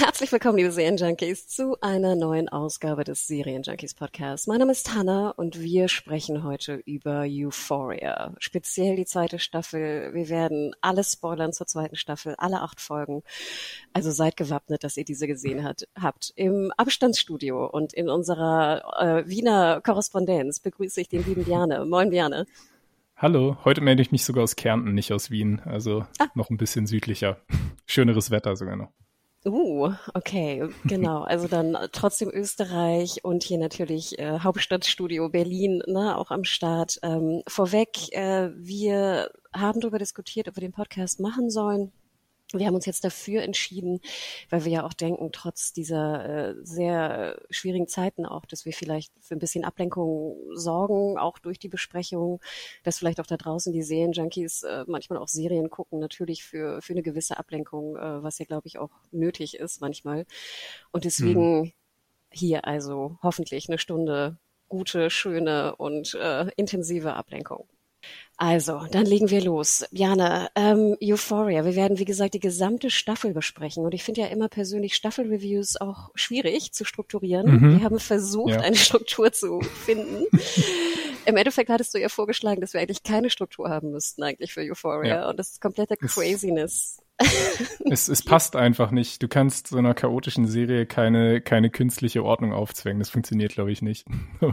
Herzlich willkommen, liebe Serienjunkies, zu einer neuen Ausgabe des Serienjunkies Podcasts. Mein Name ist Hanna und wir sprechen heute über Euphoria. Speziell die zweite Staffel. Wir werden alles spoilern zur zweiten Staffel, alle acht Folgen. Also seid gewappnet, dass ihr diese gesehen hat, habt. Im Abstandsstudio und in unserer äh, Wiener Korrespondenz begrüße ich den lieben Bjarne. Moin, Bjarne. Hallo, heute melde ich mich sogar aus Kärnten, nicht aus Wien. Also ah. noch ein bisschen südlicher. Schöneres Wetter sogar noch. Uh, okay, genau. Also dann trotzdem Österreich und hier natürlich äh, Hauptstadtstudio Berlin, ne, auch am Start. Ähm, vorweg, äh, wir haben darüber diskutiert, ob wir den Podcast machen sollen. Wir haben uns jetzt dafür entschieden, weil wir ja auch denken, trotz dieser äh, sehr schwierigen Zeiten auch, dass wir vielleicht für ein bisschen Ablenkung sorgen, auch durch die Besprechung, dass vielleicht auch da draußen die Serienjunkies äh, manchmal auch Serien gucken, natürlich für, für eine gewisse Ablenkung, äh, was ja, glaube ich, auch nötig ist manchmal. Und deswegen hm. hier also hoffentlich eine Stunde gute, schöne und äh, intensive Ablenkung. Also, dann legen wir los. Jana, ähm, Euphoria. Wir werden, wie gesagt, die gesamte Staffel besprechen. Und ich finde ja immer persönlich Staffelreviews auch schwierig zu strukturieren. Mhm. Wir haben versucht, ja. eine Struktur zu finden. Im Endeffekt hattest du ja vorgeschlagen, dass wir eigentlich keine Struktur haben müssten eigentlich für Euphoria. Ja. Und das ist komplette Craziness. es, es passt einfach nicht. Du kannst so einer chaotischen Serie keine, keine künstliche Ordnung aufzwängen. Das funktioniert, glaube ich, nicht.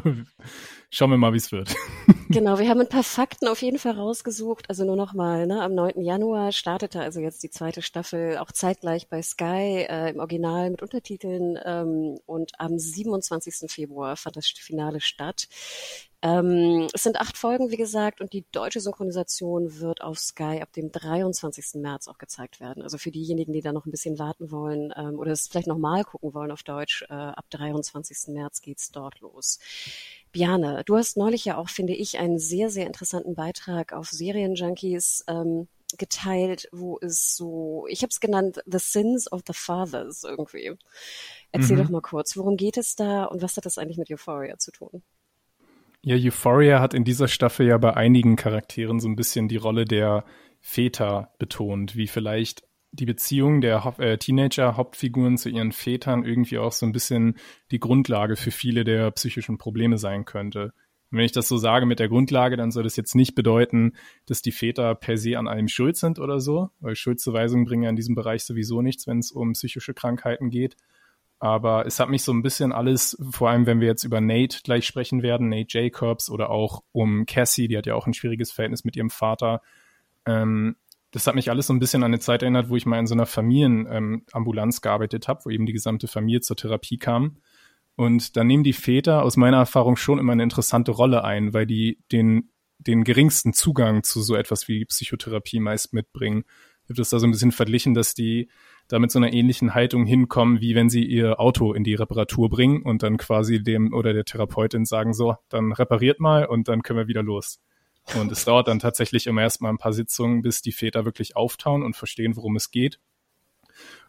Schauen wir mal, wie es wird. genau, wir haben ein paar Fakten auf jeden Fall rausgesucht. Also nur nochmal, ne, am 9. Januar startete also jetzt die zweite Staffel auch zeitgleich bei Sky äh, im Original mit Untertiteln ähm, und am 27. Februar fand das Finale statt. Ähm, es sind acht Folgen, wie gesagt, und die deutsche Synchronisation wird auf Sky ab dem 23. März auch gezeigt werden. Also für diejenigen, die da noch ein bisschen warten wollen ähm, oder es vielleicht nochmal gucken wollen auf Deutsch, äh, ab 23. März geht's dort los. Biane, du hast neulich ja auch, finde ich, einen sehr, sehr interessanten Beitrag auf Serienjunkies ähm, geteilt, wo es so, ich habe es genannt, The Sins of the Fathers irgendwie. Erzähl mhm. doch mal kurz, worum geht es da und was hat das eigentlich mit Euphoria zu tun? Ja, Euphoria hat in dieser Staffel ja bei einigen Charakteren so ein bisschen die Rolle der Väter betont, wie vielleicht die Beziehung der äh, Teenager-Hauptfiguren zu ihren Vätern irgendwie auch so ein bisschen die Grundlage für viele der psychischen Probleme sein könnte. Und wenn ich das so sage mit der Grundlage, dann soll das jetzt nicht bedeuten, dass die Väter per se an allem schuld sind oder so, weil Schuldzuweisungen bringen ja in diesem Bereich sowieso nichts, wenn es um psychische Krankheiten geht. Aber es hat mich so ein bisschen alles, vor allem wenn wir jetzt über Nate gleich sprechen werden, Nate Jacobs oder auch um Cassie, die hat ja auch ein schwieriges Verhältnis mit ihrem Vater, ähm, das hat mich alles so ein bisschen an eine Zeit erinnert, wo ich mal in so einer Familienambulanz ähm, gearbeitet habe, wo eben die gesamte Familie zur Therapie kam. Und da nehmen die Väter aus meiner Erfahrung schon immer eine interessante Rolle ein, weil die den, den geringsten Zugang zu so etwas wie Psychotherapie meist mitbringen. Ich habe das da so ein bisschen verglichen, dass die da mit so einer ähnlichen Haltung hinkommen, wie wenn sie ihr Auto in die Reparatur bringen und dann quasi dem oder der Therapeutin sagen, so, dann repariert mal und dann können wir wieder los. Und es dauert dann tatsächlich immer erstmal ein paar Sitzungen, bis die Väter wirklich auftauen und verstehen, worum es geht.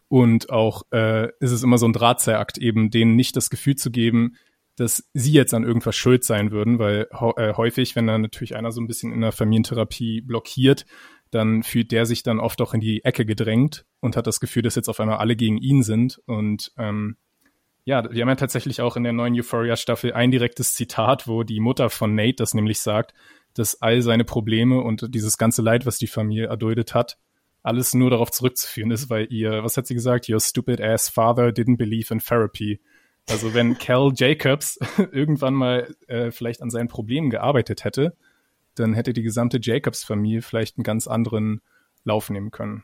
Und auch äh, ist es immer so ein Drahtseilakt, eben denen nicht das Gefühl zu geben, dass sie jetzt an irgendwas schuld sein würden, weil äh, häufig, wenn dann natürlich einer so ein bisschen in der Familientherapie blockiert, dann fühlt der sich dann oft auch in die Ecke gedrängt und hat das Gefühl, dass jetzt auf einmal alle gegen ihn sind. Und ähm, ja, wir haben ja tatsächlich auch in der neuen Euphoria-Staffel ein direktes Zitat, wo die Mutter von Nate das nämlich sagt, dass all seine Probleme und dieses ganze Leid, was die Familie erduldet hat, alles nur darauf zurückzuführen ist, weil ihr, was hat sie gesagt? Your stupid ass father didn't believe in therapy. Also wenn Cal Jacobs irgendwann mal äh, vielleicht an seinen Problemen gearbeitet hätte, dann hätte die gesamte Jacobs-Familie vielleicht einen ganz anderen Lauf nehmen können.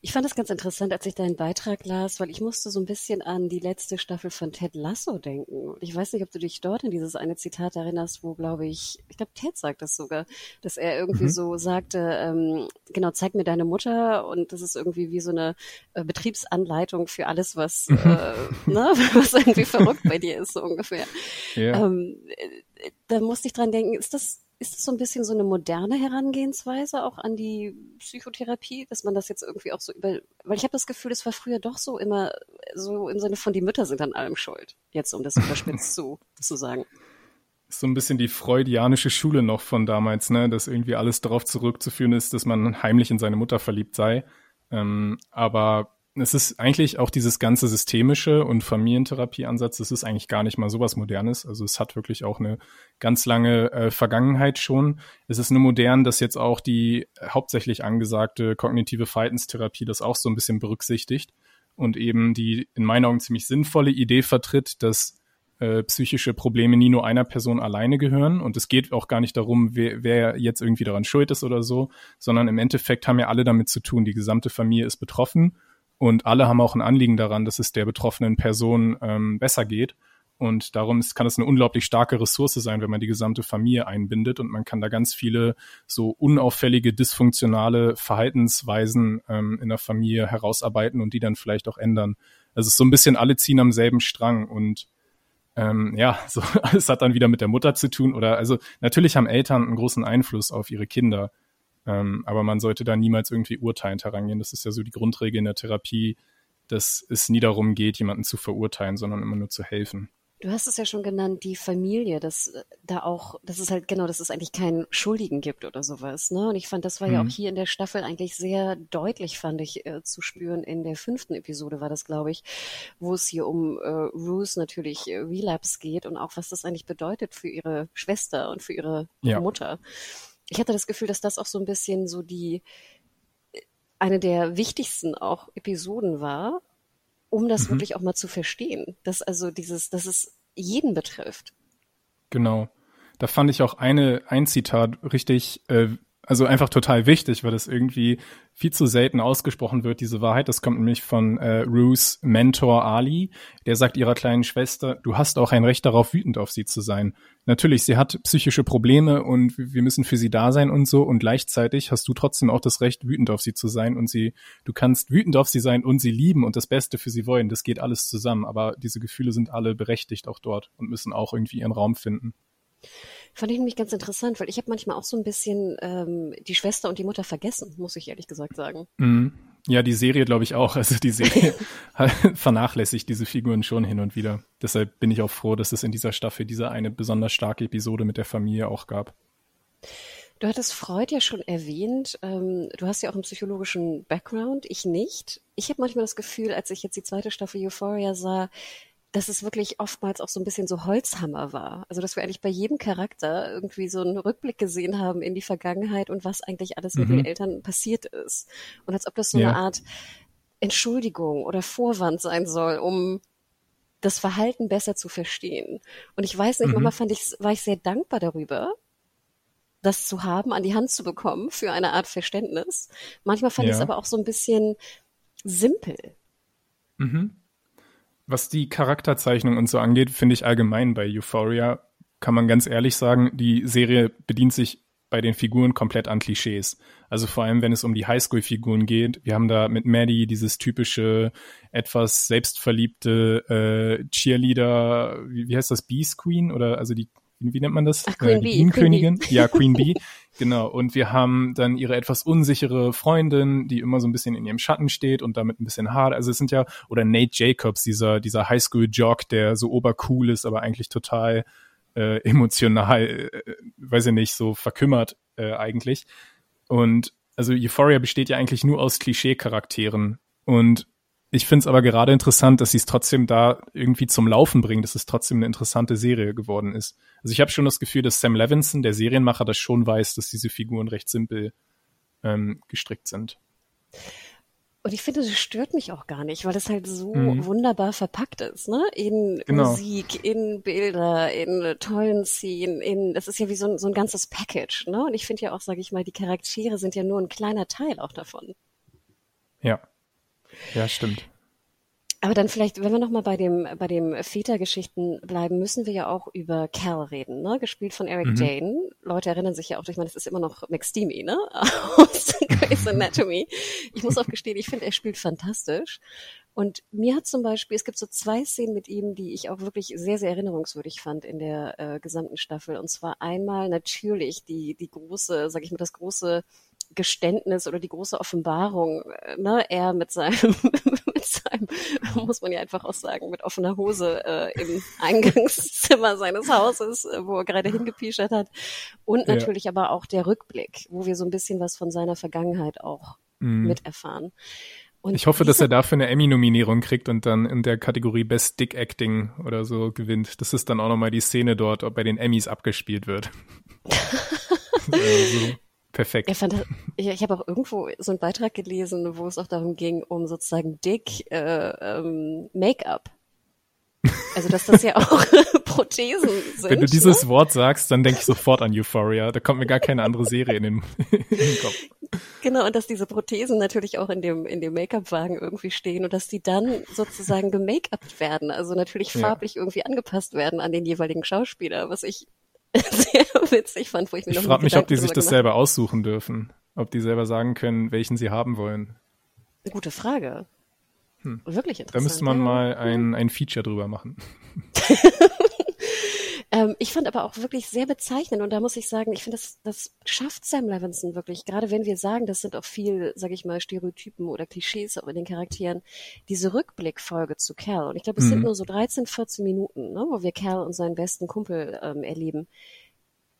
Ich fand das ganz interessant, als ich deinen Beitrag las, weil ich musste so ein bisschen an die letzte Staffel von Ted Lasso denken. Und ich weiß nicht, ob du dich dort an dieses eine Zitat erinnerst, wo, glaube ich, ich glaube, Ted sagt das sogar, dass er irgendwie mhm. so sagte, ähm, genau, zeig mir deine Mutter und das ist irgendwie wie so eine äh, Betriebsanleitung für alles, was, mhm. äh, ne, was irgendwie verrückt bei dir ist, so ungefähr. Ja. Ähm, äh, da musste ich dran denken, ist das ist das so ein bisschen so eine moderne Herangehensweise auch an die Psychotherapie, dass man das jetzt irgendwie auch so über, weil ich habe das Gefühl, es war früher doch so immer so im Sinne von die Mütter sind an allem schuld. Jetzt, um das überspitzt zu, zu sagen. Ist so ein bisschen die freudianische Schule noch von damals, ne, dass irgendwie alles darauf zurückzuführen ist, dass man heimlich in seine Mutter verliebt sei. Ähm, aber es ist eigentlich auch dieses ganze systemische und Familientherapieansatz, das ist eigentlich gar nicht mal sowas Modernes. Also es hat wirklich auch eine ganz lange äh, Vergangenheit schon. Es ist nur modern, dass jetzt auch die hauptsächlich angesagte kognitive Verhaltenstherapie das auch so ein bisschen berücksichtigt und eben die in meinen Augen ziemlich sinnvolle Idee vertritt, dass äh, psychische Probleme nie nur einer Person alleine gehören. Und es geht auch gar nicht darum, wer, wer jetzt irgendwie daran schuld ist oder so, sondern im Endeffekt haben ja alle damit zu tun. Die gesamte Familie ist betroffen und alle haben auch ein Anliegen daran, dass es der betroffenen Person ähm, besser geht. Und darum ist, kann es eine unglaublich starke Ressource sein, wenn man die gesamte Familie einbindet und man kann da ganz viele so unauffällige, dysfunktionale Verhaltensweisen ähm, in der Familie herausarbeiten und die dann vielleicht auch ändern. Also es ist so ein bisschen alle ziehen am selben Strang und ähm, ja, so, es hat dann wieder mit der Mutter zu tun oder also natürlich haben Eltern einen großen Einfluss auf ihre Kinder. Ähm, aber man sollte da niemals irgendwie urteilend herangehen. Das ist ja so die Grundregel in der Therapie, dass es nie darum geht, jemanden zu verurteilen, sondern immer nur zu helfen. Du hast es ja schon genannt, die Familie, dass äh, da auch, dass es halt genau, dass es eigentlich keinen Schuldigen gibt oder sowas. Ne? Und ich fand, das war mhm. ja auch mhm. hier in der Staffel eigentlich sehr deutlich, fand ich, äh, zu spüren. In der fünften Episode war das, glaube ich, wo es hier um äh, Ruth natürlich äh, Relapse geht und auch was das eigentlich bedeutet für ihre Schwester und für ihre ja. Mutter ich hatte das Gefühl, dass das auch so ein bisschen so die eine der wichtigsten auch Episoden war, um das mhm. wirklich auch mal zu verstehen, dass also dieses, dass es jeden betrifft. Genau. Da fand ich auch eine ein Zitat richtig äh, also einfach total wichtig, weil das irgendwie viel zu selten ausgesprochen wird, diese Wahrheit. Das kommt nämlich von äh, Ruths Mentor Ali. Der sagt ihrer kleinen Schwester, du hast auch ein Recht darauf, wütend auf sie zu sein. Natürlich, sie hat psychische Probleme und wir müssen für sie da sein und so. Und gleichzeitig hast du trotzdem auch das Recht, wütend auf sie zu sein. Und sie, du kannst wütend auf sie sein und sie lieben und das Beste für sie wollen. Das geht alles zusammen. Aber diese Gefühle sind alle berechtigt auch dort und müssen auch irgendwie ihren Raum finden. Fand ich nämlich ganz interessant, weil ich habe manchmal auch so ein bisschen ähm, die Schwester und die Mutter vergessen, muss ich ehrlich gesagt sagen. Mm. Ja, die Serie glaube ich auch. Also die Serie vernachlässigt diese Figuren schon hin und wieder. Deshalb bin ich auch froh, dass es in dieser Staffel diese eine besonders starke Episode mit der Familie auch gab. Du hattest Freud ja schon erwähnt. Ähm, du hast ja auch einen psychologischen Background, ich nicht. Ich habe manchmal das Gefühl, als ich jetzt die zweite Staffel Euphoria sah, dass es wirklich oftmals auch so ein bisschen so Holzhammer war. Also dass wir eigentlich bei jedem Charakter irgendwie so einen Rückblick gesehen haben in die Vergangenheit und was eigentlich alles mit den mhm. Eltern passiert ist. Und als ob das so ja. eine Art Entschuldigung oder Vorwand sein soll, um das Verhalten besser zu verstehen. Und ich weiß nicht, mhm. manchmal fand ich, war ich sehr dankbar darüber, das zu haben, an die Hand zu bekommen für eine Art Verständnis. Manchmal fand ja. ich es aber auch so ein bisschen simpel. Mhm. Was die Charakterzeichnung und so angeht, finde ich allgemein bei Euphoria, kann man ganz ehrlich sagen, die Serie bedient sich bei den Figuren komplett an Klischees. Also vor allem, wenn es um die Highschool-Figuren geht. Wir haben da mit Maddie dieses typische, etwas selbstverliebte äh, Cheerleader, wie, wie heißt das, Beast Queen? Oder also die wie nennt man das? Ach, Queen äh, Bee. Queen Bee. Ja, Queen Bee. Genau. Und wir haben dann ihre etwas unsichere Freundin, die immer so ein bisschen in ihrem Schatten steht und damit ein bisschen hart. Also es sind ja, oder Nate Jacobs, dieser, dieser Highschool-Jock, der so obercool ist, aber eigentlich total äh, emotional, äh, weiß ich nicht, so verkümmert äh, eigentlich. Und also Euphoria besteht ja eigentlich nur aus Klischee-Charakteren. Und ich finde es aber gerade interessant, dass sie es trotzdem da irgendwie zum Laufen bringen, dass es trotzdem eine interessante Serie geworden ist. Also ich habe schon das Gefühl, dass Sam Levinson, der Serienmacher, das schon weiß, dass diese Figuren recht simpel ähm, gestrickt sind. Und ich finde, das stört mich auch gar nicht, weil das halt so mhm. wunderbar verpackt ist, ne? In genau. Musik, in Bilder, in tollen Szenen, in, das ist ja wie so ein, so ein ganzes Package, ne? Und ich finde ja auch, sage ich mal, die Charaktere sind ja nur ein kleiner Teil auch davon. Ja. Ja, stimmt. Aber dann vielleicht, wenn wir nochmal bei dem, bei dem Vätergeschichten bleiben, müssen wir ja auch über Cal reden, ne? Gespielt von Eric mhm. Dane. Leute erinnern sich ja auch, ich meine, das ist immer noch McSteamy, ne? Aus Grey's Anatomy. Ich muss auch gestehen, ich finde, er spielt fantastisch. Und mir hat zum Beispiel, es gibt so zwei Szenen mit ihm, die ich auch wirklich sehr, sehr erinnerungswürdig fand in der äh, gesamten Staffel. Und zwar einmal natürlich die, die große, sag ich mal, das große Geständnis oder die große Offenbarung, äh, ne, er mit seinem, mit seinem, muss man ja einfach auch sagen, mit offener Hose äh, im Eingangszimmer seines Hauses, äh, wo er gerade hingepischert hat. Und natürlich ja. aber auch der Rückblick, wo wir so ein bisschen was von seiner Vergangenheit auch mhm. miterfahren. Und ich hoffe, dass er dafür eine Emmy-Nominierung kriegt und dann in der Kategorie Best Dick Acting oder so gewinnt. Das ist dann auch nochmal die Szene dort, ob bei den Emmys abgespielt wird. also, perfekt. Ich, fand, ich, habe auch irgendwo so einen Beitrag gelesen, wo es auch darum ging, um sozusagen Dick äh, ähm, Make-up. Also dass das ja auch Prothesen sind. Wenn du dieses ne? Wort sagst, dann denke ich sofort an Euphoria. Da kommt mir gar keine andere Serie in den, in den Kopf. Genau, und dass diese Prothesen natürlich auch in dem, in dem Make-up-Wagen irgendwie stehen und dass die dann sozusagen gemake-upt werden, also natürlich farblich ja. irgendwie angepasst werden an den jeweiligen Schauspieler, was ich sehr witzig fand, wo ich mir Ich frage mich, ob die sich das selber aussuchen dürfen. Ob die selber sagen können, welchen sie haben wollen. Gute Frage. Hm. Wirklich interessant. Da müsste man mal ein, ein Feature drüber machen. Ähm, ich fand aber auch wirklich sehr bezeichnend und da muss ich sagen, ich finde, das, das schafft Sam Levinson wirklich. Gerade wenn wir sagen, das sind auch viel, sage ich mal, Stereotypen oder Klischees auch in den Charakteren, diese Rückblickfolge zu Cal. Und ich glaube, es mhm. sind nur so 13, 14 Minuten, ne, wo wir Cal und seinen besten Kumpel ähm, erleben.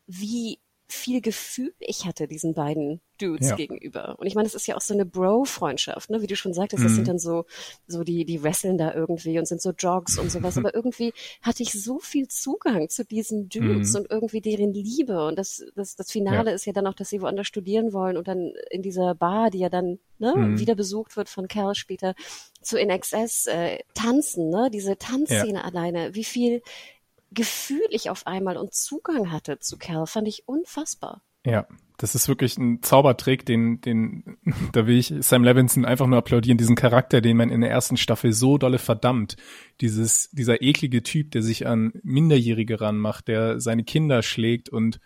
Wie viel Gefühl ich hatte diesen beiden Dudes ja. gegenüber. Und ich meine, es ist ja auch so eine Bro-Freundschaft, ne? Wie du schon sagtest, das sind mhm. dann so, so die, die wresteln da irgendwie und sind so Jogs und sowas. Aber irgendwie hatte ich so viel Zugang zu diesen Dudes mhm. und irgendwie deren Liebe. Und das, das, das Finale ja. ist ja dann auch, dass sie woanders studieren wollen und dann in dieser Bar, die ja dann ne, mhm. wieder besucht wird von Cal später, zu NXS äh, tanzen, ne? Diese Tanzszene ja. alleine. Wie viel Gefühl ich auf einmal und Zugang hatte zu Cal, fand ich unfassbar. Ja, das ist wirklich ein Zaubertrick, den, den, da will ich Sam Levinson einfach nur applaudieren, diesen Charakter, den man in der ersten Staffel so dolle verdammt. Dieses, dieser eklige Typ, der sich an Minderjährige ranmacht, der seine Kinder schlägt und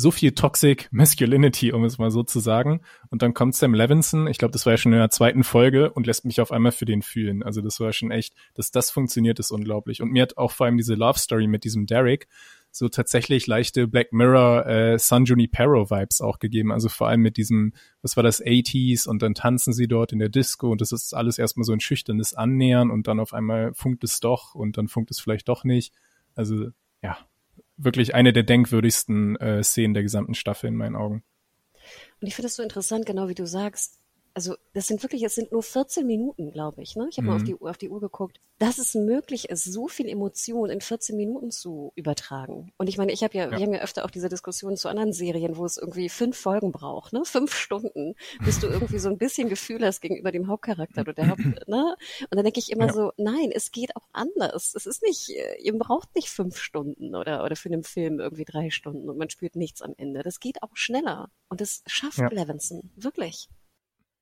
so viel Toxic Masculinity, um es mal so zu sagen. Und dann kommt Sam Levinson, ich glaube, das war ja schon in der zweiten Folge und lässt mich auf einmal für den fühlen. Also das war schon echt, dass das funktioniert, ist unglaublich. Und mir hat auch vor allem diese Love Story mit diesem Derek so tatsächlich leichte Black Mirror äh, San Junipero Vibes auch gegeben. Also vor allem mit diesem, was war das, 80s und dann tanzen sie dort in der Disco und das ist alles erstmal so ein schüchternes Annähern und dann auf einmal funkt es doch und dann funkt es vielleicht doch nicht. Also ja, wirklich eine der denkwürdigsten äh, Szenen der gesamten Staffel in meinen Augen. Und ich finde es so interessant, genau wie du sagst, also das sind wirklich, es sind nur 14 Minuten, glaube ich. Ne? Ich habe mhm. mal auf die, auf die Uhr geguckt, dass es möglich ist, so viel Emotion in 14 Minuten zu übertragen. Und ich meine, ich habe ja, ja, wir haben ja öfter auch diese Diskussionen zu anderen Serien, wo es irgendwie fünf Folgen braucht, ne? Fünf Stunden, bis du irgendwie so ein bisschen Gefühl hast gegenüber dem Hauptcharakter oder der Haupt, ne? Und dann denke ich immer ja. so, nein, es geht auch anders. Es ist nicht, ihr braucht nicht fünf Stunden oder, oder für einen Film irgendwie drei Stunden und man spürt nichts am Ende. Das geht auch schneller. Und das schafft ja. Levinson. Wirklich.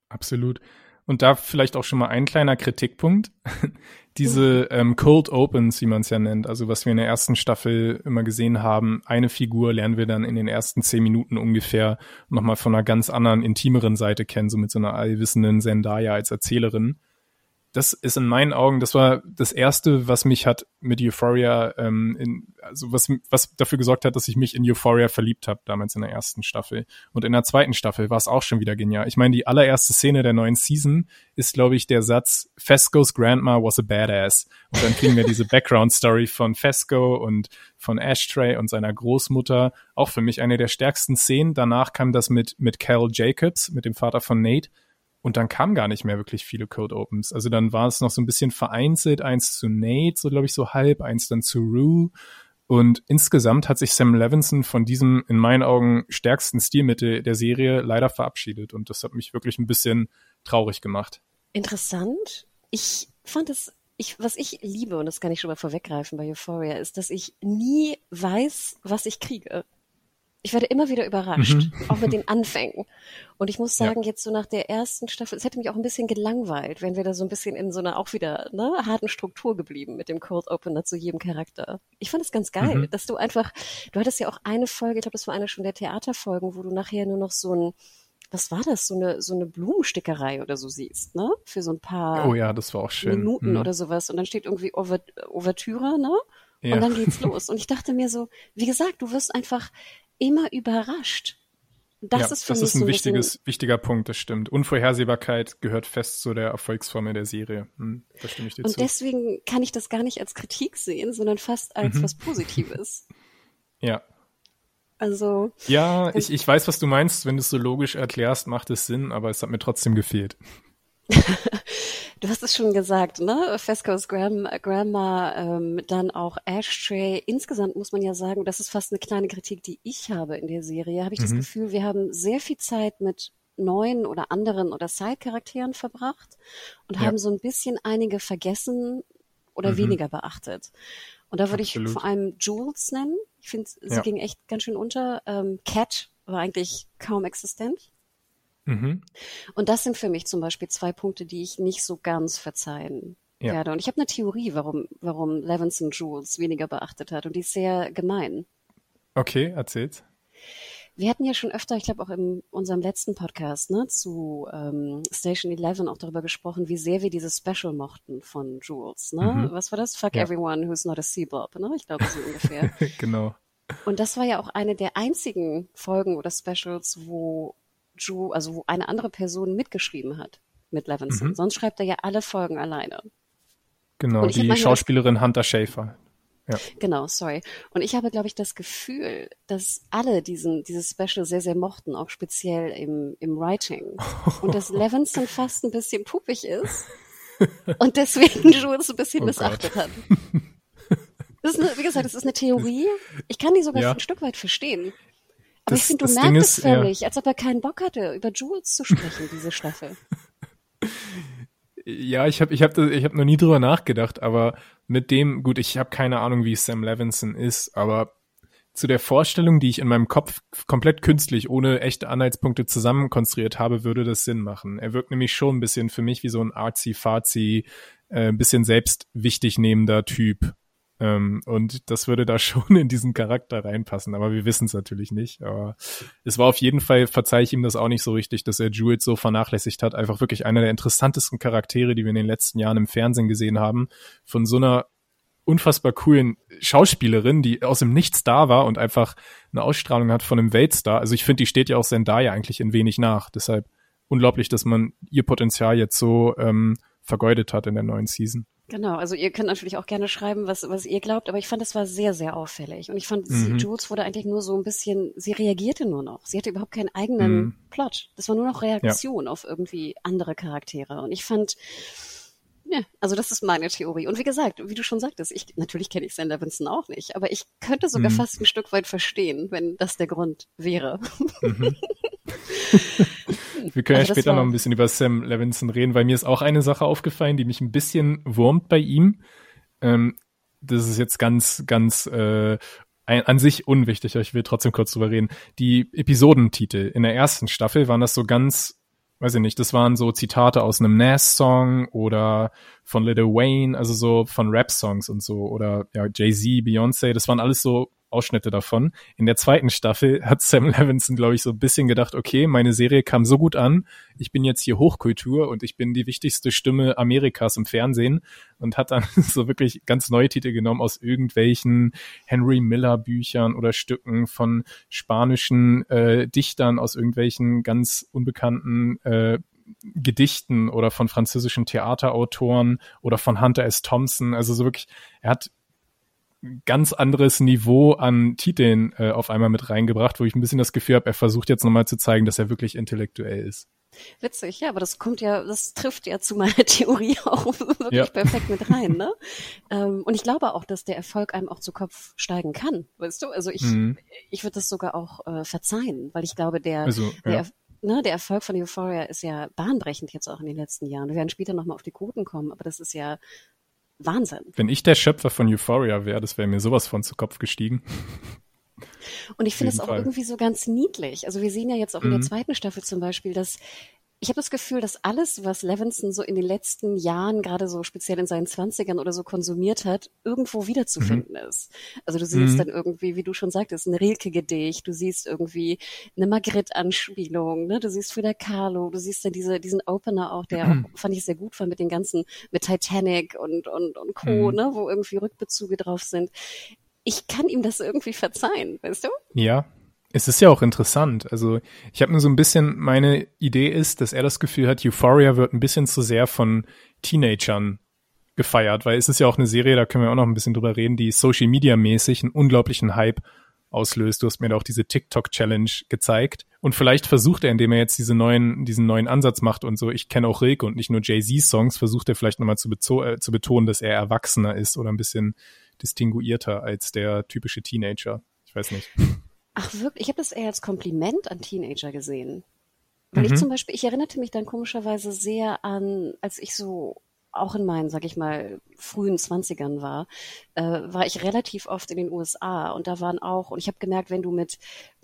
Absolut. Und da vielleicht auch schon mal ein kleiner Kritikpunkt. Diese ähm, Cold Opens, wie man es ja nennt, also was wir in der ersten Staffel immer gesehen haben, eine Figur lernen wir dann in den ersten zehn Minuten ungefähr nochmal von einer ganz anderen, intimeren Seite kennen, so mit so einer allwissenden Zendaya als Erzählerin das ist in meinen Augen, das war das erste, was mich hat mit Euphoria, ähm, in, also was, was dafür gesorgt hat, dass ich mich in Euphoria verliebt habe, damals in der ersten Staffel. Und in der zweiten Staffel war es auch schon wieder genial. Ich meine, die allererste Szene der neuen Season ist, glaube ich, der Satz, Fesco's Grandma was a badass. Und dann kriegen wir diese Background-Story von Fesco und von Ashtray und seiner Großmutter. Auch für mich eine der stärksten Szenen. Danach kam das mit, mit Cal Jacobs, mit dem Vater von Nate und dann kamen gar nicht mehr wirklich viele Code Opens. Also dann war es noch so ein bisschen vereinzelt, eins zu Nate, so glaube ich so halb, eins dann zu Rue. Und insgesamt hat sich Sam Levinson von diesem in meinen Augen stärksten Stilmittel der Serie leider verabschiedet. Und das hat mich wirklich ein bisschen traurig gemacht. Interessant. Ich fand es, ich, was ich liebe, und das kann ich schon mal vorweggreifen bei Euphoria, ist, dass ich nie weiß, was ich kriege. Ich werde immer wieder überrascht, mhm. auch mit den Anfängen. Und ich muss sagen, ja. jetzt so nach der ersten Staffel, es hätte mich auch ein bisschen gelangweilt, wenn wir da so ein bisschen in so einer auch wieder ne, harten Struktur geblieben mit dem Cold Opener zu jedem Charakter. Ich fand es ganz geil, mhm. dass du einfach, du hattest ja auch eine Folge, ich glaube, das war eine schon der Theaterfolgen, wo du nachher nur noch so ein was war das, so eine, so eine Blumenstickerei oder so siehst, ne? Für so ein paar oh ja, das war auch schön. Minuten mhm. oder sowas. Und dann steht irgendwie Ouvertüre, ne? Ja. Und dann geht's los. Und ich dachte mir so, wie gesagt, du wirst einfach immer überrascht. Das ja, ist für das mich ist ein so wichtiges, wichtiger Punkt, das stimmt. Unvorhersehbarkeit gehört fest zu der Erfolgsformel der Serie. Hm, da stimme ich dir Und zu. deswegen kann ich das gar nicht als Kritik sehen, sondern fast als mhm. was Positives. Ja, also. Ja, ich, ich weiß, was du meinst. Wenn du es so logisch erklärst, macht es Sinn, aber es hat mir trotzdem gefehlt. du hast es schon gesagt, ne? Fesco's Gram Grandma, ähm, dann auch Ashtray. Insgesamt muss man ja sagen, das ist fast eine kleine Kritik, die ich habe in der Serie. Habe ich mhm. das Gefühl, wir haben sehr viel Zeit mit neuen oder anderen oder Side-Charakteren verbracht und ja. haben so ein bisschen einige vergessen oder mhm. weniger beachtet. Und da würde ich vor allem Jules nennen. Ich finde, sie ja. ging echt ganz schön unter. Ähm, Cat war eigentlich kaum existent. Mhm. Und das sind für mich zum Beispiel zwei Punkte, die ich nicht so ganz verzeihen ja. werde. Und ich habe eine Theorie, warum, warum Levinson Jules weniger beachtet hat. Und die ist sehr gemein. Okay, erzähl's. Wir hatten ja schon öfter, ich glaube auch in unserem letzten Podcast, ne, zu ähm, Station 11 auch darüber gesprochen, wie sehr wir dieses Special mochten von Jules. Ne? Mhm. Was war das? Fuck ja. everyone who's not a Seabob, ne? Ich glaube so ungefähr. genau. Und das war ja auch eine der einzigen Folgen oder Specials, wo Ju, also wo eine andere Person mitgeschrieben hat mit Levinson. Mhm. Sonst schreibt er ja alle Folgen alleine. Genau, die Schauspielerin Hunter Schafer. Ja. Genau, sorry. Und ich habe, glaube ich, das Gefühl, dass alle diesen, dieses Special sehr, sehr mochten, auch speziell im, im Writing. Und dass Levinson fast ein bisschen puppig ist und deswegen Jules ein bisschen oh missachtet Gott. hat. Das ist eine, wie gesagt, das ist eine Theorie. Ich kann die sogar ja. ein Stück weit verstehen. Aber das, ich finde, du merkst es völlig, ja. als ob er keinen Bock hatte, über Jules zu sprechen, diese Staffel. Ja, ich habe ich hab, ich hab noch nie drüber nachgedacht, aber mit dem, gut, ich habe keine Ahnung, wie Sam Levinson ist, aber zu der Vorstellung, die ich in meinem Kopf komplett künstlich, ohne echte Anhaltspunkte zusammen konstruiert habe, würde das Sinn machen. Er wirkt nämlich schon ein bisschen für mich wie so ein artsy-fartsy, äh, ein bisschen selbst wichtig nehmender Typ. Ähm, und das würde da schon in diesen Charakter reinpassen, aber wir wissen es natürlich nicht. Aber es war auf jeden Fall, verzeih ich ihm das auch nicht so richtig, dass er Jules so vernachlässigt hat. Einfach wirklich einer der interessantesten Charaktere, die wir in den letzten Jahren im Fernsehen gesehen haben. Von so einer unfassbar coolen Schauspielerin, die aus dem Nichts da war und einfach eine Ausstrahlung hat von einem Weltstar. Also ich finde, die steht ja auch Zendaya eigentlich in wenig nach. Deshalb unglaublich, dass man ihr Potenzial jetzt so ähm, vergeudet hat in der neuen Season. Genau, also ihr könnt natürlich auch gerne schreiben, was, was ihr glaubt, aber ich fand, es war sehr, sehr auffällig. Und ich fand, mhm. Jules wurde eigentlich nur so ein bisschen, sie reagierte nur noch. Sie hatte überhaupt keinen eigenen mhm. Plot. Das war nur noch Reaktion ja. auf irgendwie andere Charaktere. Und ich fand, ja, also das ist meine Theorie. Und wie gesagt, wie du schon sagtest, ich, natürlich kenne ich Sam Levinson auch nicht, aber ich könnte sogar mhm. fast ein Stück weit verstehen, wenn das der Grund wäre. Mhm. Wir können also ja später noch ein bisschen über Sam Levinson reden, weil mir ist auch eine Sache aufgefallen, die mich ein bisschen wurmt bei ihm. Ähm, das ist jetzt ganz, ganz äh, ein, an sich unwichtig, aber ich will trotzdem kurz drüber reden. Die Episodentitel in der ersten Staffel waren das so ganz weiß ich nicht, das waren so Zitate aus einem Nas-Song oder von Little Wayne, also so von Rap-Songs und so oder ja, Jay-Z, Beyoncé, das waren alles so Ausschnitte davon. In der zweiten Staffel hat Sam Levinson, glaube ich, so ein bisschen gedacht, okay, meine Serie kam so gut an, ich bin jetzt hier Hochkultur und ich bin die wichtigste Stimme Amerikas im Fernsehen und hat dann so wirklich ganz neue Titel genommen aus irgendwelchen Henry Miller Büchern oder Stücken von spanischen äh, Dichtern aus irgendwelchen ganz unbekannten äh, Gedichten oder von französischen Theaterautoren oder von Hunter S. Thompson. Also so wirklich, er hat ganz anderes Niveau an Titeln äh, auf einmal mit reingebracht, wo ich ein bisschen das Gefühl habe, er versucht jetzt nochmal zu zeigen, dass er wirklich intellektuell ist. Witzig, ja, aber das kommt ja, das trifft ja zu meiner Theorie auch wirklich ja. perfekt mit rein, ne? ähm, und ich glaube auch, dass der Erfolg einem auch zu Kopf steigen kann, weißt du? Also ich, mhm. ich würde das sogar auch äh, verzeihen, weil ich glaube, der, also, der, ja. ne, der Erfolg von Euphoria ist ja bahnbrechend jetzt auch in den letzten Jahren. Wir werden später nochmal auf die Quoten kommen, aber das ist ja Wahnsinn. Wenn ich der Schöpfer von Euphoria wäre, das wäre mir sowas von zu Kopf gestiegen. Und ich finde es auch Fall. irgendwie so ganz niedlich. Also wir sehen ja jetzt auch mhm. in der mhm. zweiten Staffel zum Beispiel, dass ich habe das Gefühl, dass alles, was Levinson so in den letzten Jahren, gerade so speziell in seinen Zwanzigern oder so konsumiert hat, irgendwo wiederzufinden mhm. ist. Also du siehst mhm. dann irgendwie, wie du schon sagtest, ein Rilke-Gedicht, du siehst irgendwie eine Magritte-Anspielung, ne? du siehst Frida Kahlo, du siehst dann diese, diesen Opener auch, der mhm. auch, fand ich sehr gut war mit den ganzen, mit Titanic und, und, und Co., mhm. ne? wo irgendwie Rückbezüge drauf sind. Ich kann ihm das irgendwie verzeihen, weißt du? Ja, es ist ja auch interessant. Also ich habe mir so ein bisschen, meine Idee ist, dass er das Gefühl hat, Euphoria wird ein bisschen zu sehr von Teenagern gefeiert, weil es ist ja auch eine Serie, da können wir auch noch ein bisschen drüber reden, die Social Media mäßig einen unglaublichen Hype auslöst. Du hast mir da auch diese TikTok Challenge gezeigt und vielleicht versucht er, indem er jetzt diese neuen, diesen neuen Ansatz macht und so, ich kenne auch Rilke und nicht nur Jay-Z Songs, versucht er vielleicht nochmal zu, äh, zu betonen, dass er erwachsener ist oder ein bisschen distinguierter als der typische Teenager. Ich weiß nicht. Ach wirklich? Ich habe das eher als Kompliment an Teenager gesehen. Weil mhm. ich zum Beispiel, ich erinnerte mich dann komischerweise sehr an, als ich so auch in meinen, sag ich mal, frühen Zwanzigern war, äh, war ich relativ oft in den USA und da waren auch, und ich habe gemerkt, wenn du mit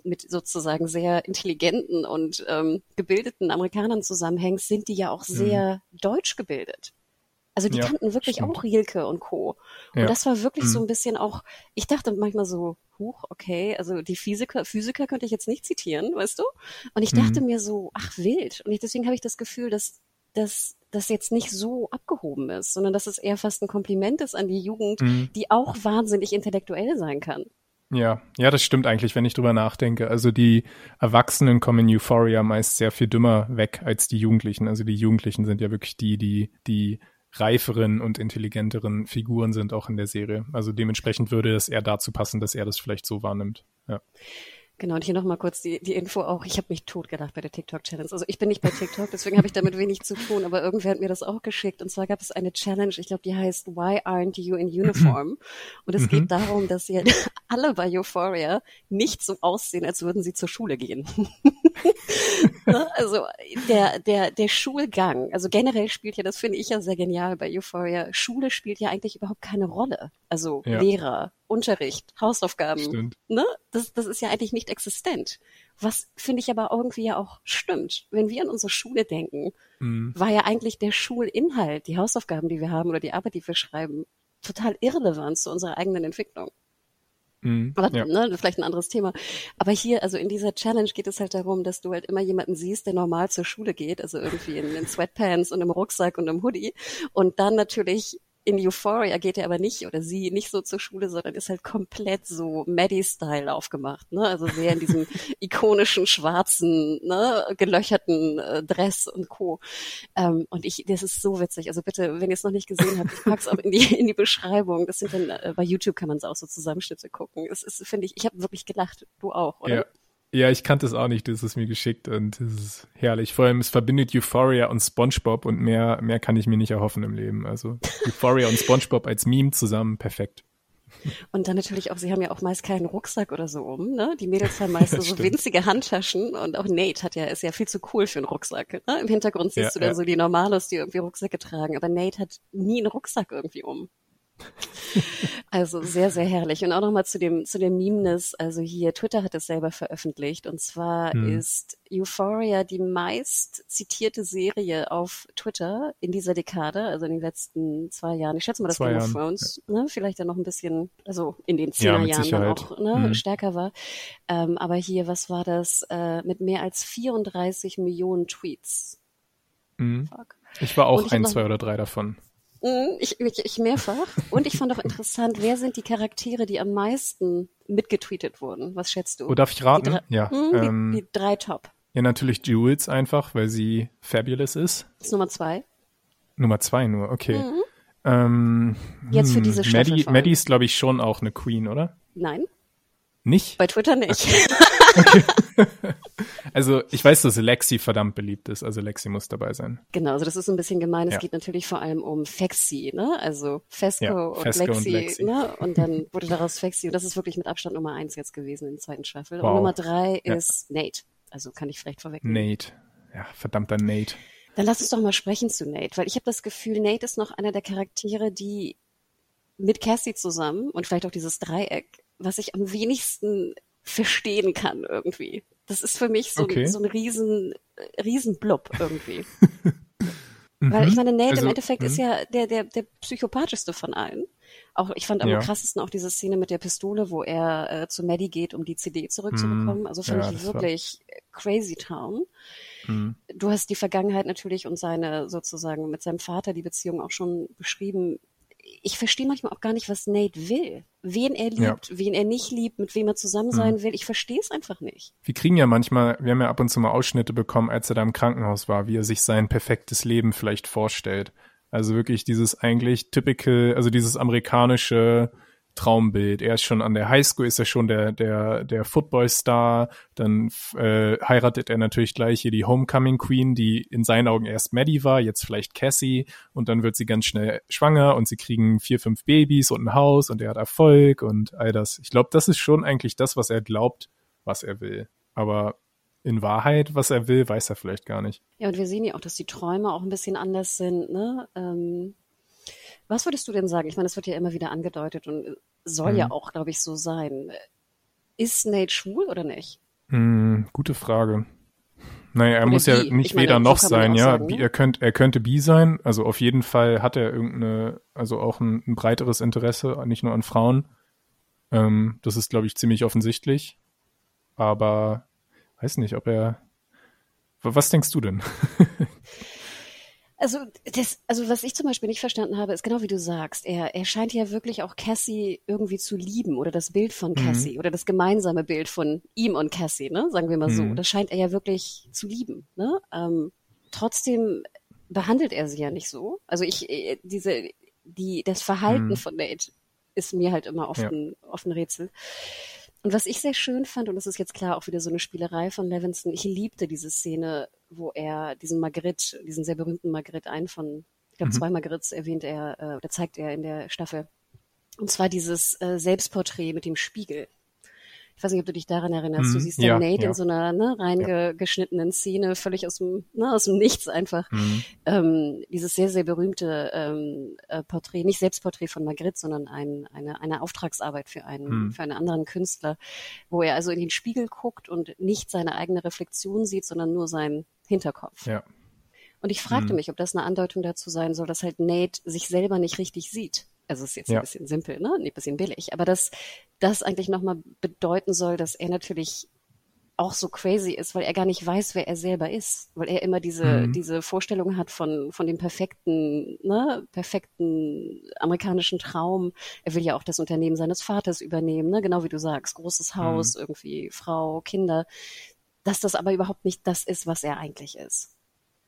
mit sozusagen sehr intelligenten und ähm, gebildeten Amerikanern zusammenhängst, sind die ja auch mhm. sehr mhm. deutsch gebildet. Also die ja, kannten wirklich stimmt. auch Rilke und Co. Und ja. das war wirklich mhm. so ein bisschen auch, ich dachte manchmal so, huch, okay, also die Physiker, Physiker könnte ich jetzt nicht zitieren, weißt du? Und ich dachte mhm. mir so, ach wild. Und ich, deswegen habe ich das Gefühl, dass, dass das jetzt nicht so abgehoben ist, sondern dass es eher fast ein Kompliment ist an die Jugend, mhm. die auch wahnsinnig intellektuell sein kann. Ja, ja, das stimmt eigentlich, wenn ich drüber nachdenke. Also die Erwachsenen kommen in Euphoria meist sehr viel dümmer weg als die Jugendlichen. Also die Jugendlichen sind ja wirklich die, die, die reiferen und intelligenteren Figuren sind auch in der Serie. Also dementsprechend würde es eher dazu passen, dass er das vielleicht so wahrnimmt. Ja. Genau, und hier nochmal kurz die, die Info auch. Ich habe mich totgedacht bei der TikTok-Challenge. Also ich bin nicht bei TikTok, deswegen habe ich damit wenig zu tun, aber irgendwer hat mir das auch geschickt. Und zwar gab es eine Challenge, ich glaube, die heißt Why Aren't You in Uniform? Und es mhm. geht darum, dass sie alle bei Euphoria nicht so aussehen, als würden sie zur Schule gehen. Ne? also der, der, der Schulgang, also generell spielt ja, das finde ich ja sehr genial bei Euphoria, Schule spielt ja eigentlich überhaupt keine Rolle. Also ja. Lehrer, Unterricht, Hausaufgaben. Stimmt. Ne? Das, das ist ja eigentlich nicht existent. Was finde ich aber irgendwie ja auch stimmt. Wenn wir an unsere Schule denken, mhm. war ja eigentlich der Schulinhalt, die Hausaufgaben, die wir haben oder die Arbeit, die wir schreiben, total irrelevant zu unserer eigenen Entwicklung. Mhm, Aber, ja. ne, vielleicht ein anderes Thema. Aber hier, also in dieser Challenge geht es halt darum, dass du halt immer jemanden siehst, der normal zur Schule geht, also irgendwie in, in Sweatpants und im Rucksack und im Hoodie und dann natürlich in Euphoria geht er aber nicht oder sie nicht so zur Schule, sondern ist halt komplett so Maddie-Style aufgemacht, ne? Also sehr in diesem ikonischen schwarzen, ne, gelöcherten äh, Dress und Co. Ähm, und ich, das ist so witzig. Also bitte, wenn ihr es noch nicht gesehen habt, ich pack's auch in die in die Beschreibung. Das sind dann äh, bei YouTube kann man es auch so Zusammenschnitte gucken. Es ist, finde ich, ich habe wirklich gelacht. Du auch, oder? Ja. Ja, ich kannte es auch nicht, das ist mir geschickt und es ist herrlich. Vor allem, es verbindet Euphoria und SpongeBob und mehr, mehr kann ich mir nicht erhoffen im Leben. Also Euphoria und SpongeBob als Meme zusammen, perfekt. Und dann natürlich auch, sie haben ja auch meist keinen Rucksack oder so um, ne? Die Mädels haben meist so winzige Handtaschen und auch Nate hat ja, ist ja viel zu cool für einen Rucksack. Ne? Im Hintergrund siehst ja, du dann ja. so die Normalos, die irgendwie Rucksäcke tragen, aber Nate hat nie einen Rucksack irgendwie um. Also sehr, sehr herrlich. Und auch nochmal zu dem, zu dem Memeness. Also hier, Twitter hat es selber veröffentlicht. Und zwar hm. ist Euphoria die meist zitierte Serie auf Twitter in dieser Dekade, also in den letzten zwei Jahren. Ich schätze mal, dass zwei Game of Thrones ja. ne, vielleicht dann noch ein bisschen, also in den Zehnerjahren ja, auch ne, hm. stärker war. Ähm, aber hier, was war das? Äh, mit mehr als 34 Millionen Tweets. Hm. Ich war auch ein, zwei oder drei davon. Mhm, ich, ich, ich mehrfach. Und ich fand auch interessant, wer sind die Charaktere, die am meisten mitgetweetet wurden? Was schätzt du? Oh, darf ich raten? Drei, ja. Mh, die, ähm, die, drei Top. Ja, natürlich Jules einfach, weil sie fabulous ist. Das ist Nummer zwei. Nummer zwei nur, okay. Mhm. Ähm, Jetzt für hm, diese Staffel. Maddie, Maddie ist, glaube ich, schon auch eine Queen, oder? Nein. Nicht? Bei Twitter nicht. Okay. also ich weiß, dass Lexi verdammt beliebt ist, also Lexi muss dabei sein. Genau, also das ist ein bisschen gemein. Es ja. geht natürlich vor allem um Fexi, ne? Also Fesco, ja, und, Fesco Lexi, und, Lexi, ne? Und dann wurde daraus Fexi und das ist wirklich mit Abstand Nummer eins jetzt gewesen in der zweiten Staffel. Wow. Und Nummer drei ja. ist Nate. Also kann ich vielleicht vorwegnehmen. Nate. Ja, verdammter Nate. Dann lass uns doch mal sprechen zu Nate, weil ich habe das Gefühl, Nate ist noch einer der Charaktere, die mit Cassie zusammen und vielleicht auch dieses Dreieck, was ich am wenigsten verstehen kann irgendwie. Das ist für mich so, okay. so ein riesen, riesen Blub irgendwie. Weil ich meine, Nate also, im Endeffekt ist mhm. ja der, der, der psychopathischste von allen. Auch ich fand am ja. krassesten auch diese Szene mit der Pistole, wo er äh, zu Maddie geht, um die CD zurückzubekommen. Mhm. Also fand ja, ich wirklich war... crazy town. Mhm. Du hast die Vergangenheit natürlich und seine sozusagen mit seinem Vater die Beziehung auch schon beschrieben ich verstehe manchmal auch gar nicht, was Nate will. Wen er liebt, ja. wen er nicht liebt, mit wem er zusammen sein mhm. will. Ich verstehe es einfach nicht. Wir kriegen ja manchmal, wir haben ja ab und zu mal Ausschnitte bekommen, als er da im Krankenhaus war, wie er sich sein perfektes Leben vielleicht vorstellt. Also wirklich dieses eigentlich typical, also dieses amerikanische Traumbild. Er ist schon an der Highschool, ist er schon der, der, der Football-Star. Dann äh, heiratet er natürlich gleich hier die Homecoming Queen, die in seinen Augen erst Maddie war, jetzt vielleicht Cassie. Und dann wird sie ganz schnell schwanger und sie kriegen vier, fünf Babys und ein Haus und er hat Erfolg und all das. Ich glaube, das ist schon eigentlich das, was er glaubt, was er will. Aber in Wahrheit, was er will, weiß er vielleicht gar nicht. Ja, und wir sehen ja auch, dass die Träume auch ein bisschen anders sind, ne? Ähm was würdest du denn sagen? Ich meine, es wird ja immer wieder angedeutet und soll mhm. ja auch, glaube ich, so sein. Ist Nate schwul oder nicht? Mhm, gute Frage. Naja, er oder muss bi. ja nicht ich weder noch sein, ja. Sagen, ne? er, könnt, er könnte bi sein. Also auf jeden Fall hat er irgendeine, also auch ein, ein breiteres Interesse, nicht nur an Frauen. Ähm, das ist, glaube ich, ziemlich offensichtlich. Aber weiß nicht, ob er. Was denkst du denn? Also, das, also was ich zum Beispiel nicht verstanden habe, ist genau wie du sagst. Er, er scheint ja wirklich auch Cassie irgendwie zu lieben oder das Bild von mhm. Cassie mhm. oder das gemeinsame Bild von ihm und Cassie, ne? Sagen wir mal mhm. so. Das scheint er ja wirklich zu lieben. Ne? Ähm, trotzdem behandelt er sie ja nicht so. Also ich, äh, diese, die, das Verhalten mhm. von Nate ist mir halt immer oft, ja. ein, oft ein Rätsel. Und was ich sehr schön fand, und das ist jetzt klar auch wieder so eine Spielerei von Levinson, ich liebte diese Szene, wo er diesen Magritte, diesen sehr berühmten Magritte, einen von, ich glaube, mhm. zwei Magrittes erwähnt er, äh, oder zeigt er in der Staffel. Und zwar dieses äh, Selbstporträt mit dem Spiegel ich weiß nicht, ob du dich daran erinnerst, du mhm. siehst ja, Nate ja. in so einer ne, reingeschnittenen Szene, völlig aus dem, ne, aus dem Nichts einfach. Mhm. Ähm, dieses sehr, sehr berühmte ähm, äh, Porträt, nicht Selbstporträt von Magritte, sondern ein, eine, eine Auftragsarbeit für einen, mhm. für einen anderen Künstler, wo er also in den Spiegel guckt und nicht seine eigene Reflexion sieht, sondern nur seinen Hinterkopf. Ja. Und ich fragte mhm. mich, ob das eine Andeutung dazu sein soll, dass halt Nate sich selber nicht richtig sieht also ist jetzt ja. ein bisschen simpel, ne? Ein bisschen billig, aber dass das eigentlich nochmal bedeuten soll, dass er natürlich auch so crazy ist, weil er gar nicht weiß, wer er selber ist, weil er immer diese mhm. diese Vorstellung hat von von dem perfekten, ne, perfekten amerikanischen Traum. Er will ja auch das Unternehmen seines Vaters übernehmen, ne, genau wie du sagst, großes Haus, mhm. irgendwie Frau, Kinder, dass das aber überhaupt nicht das ist, was er eigentlich ist,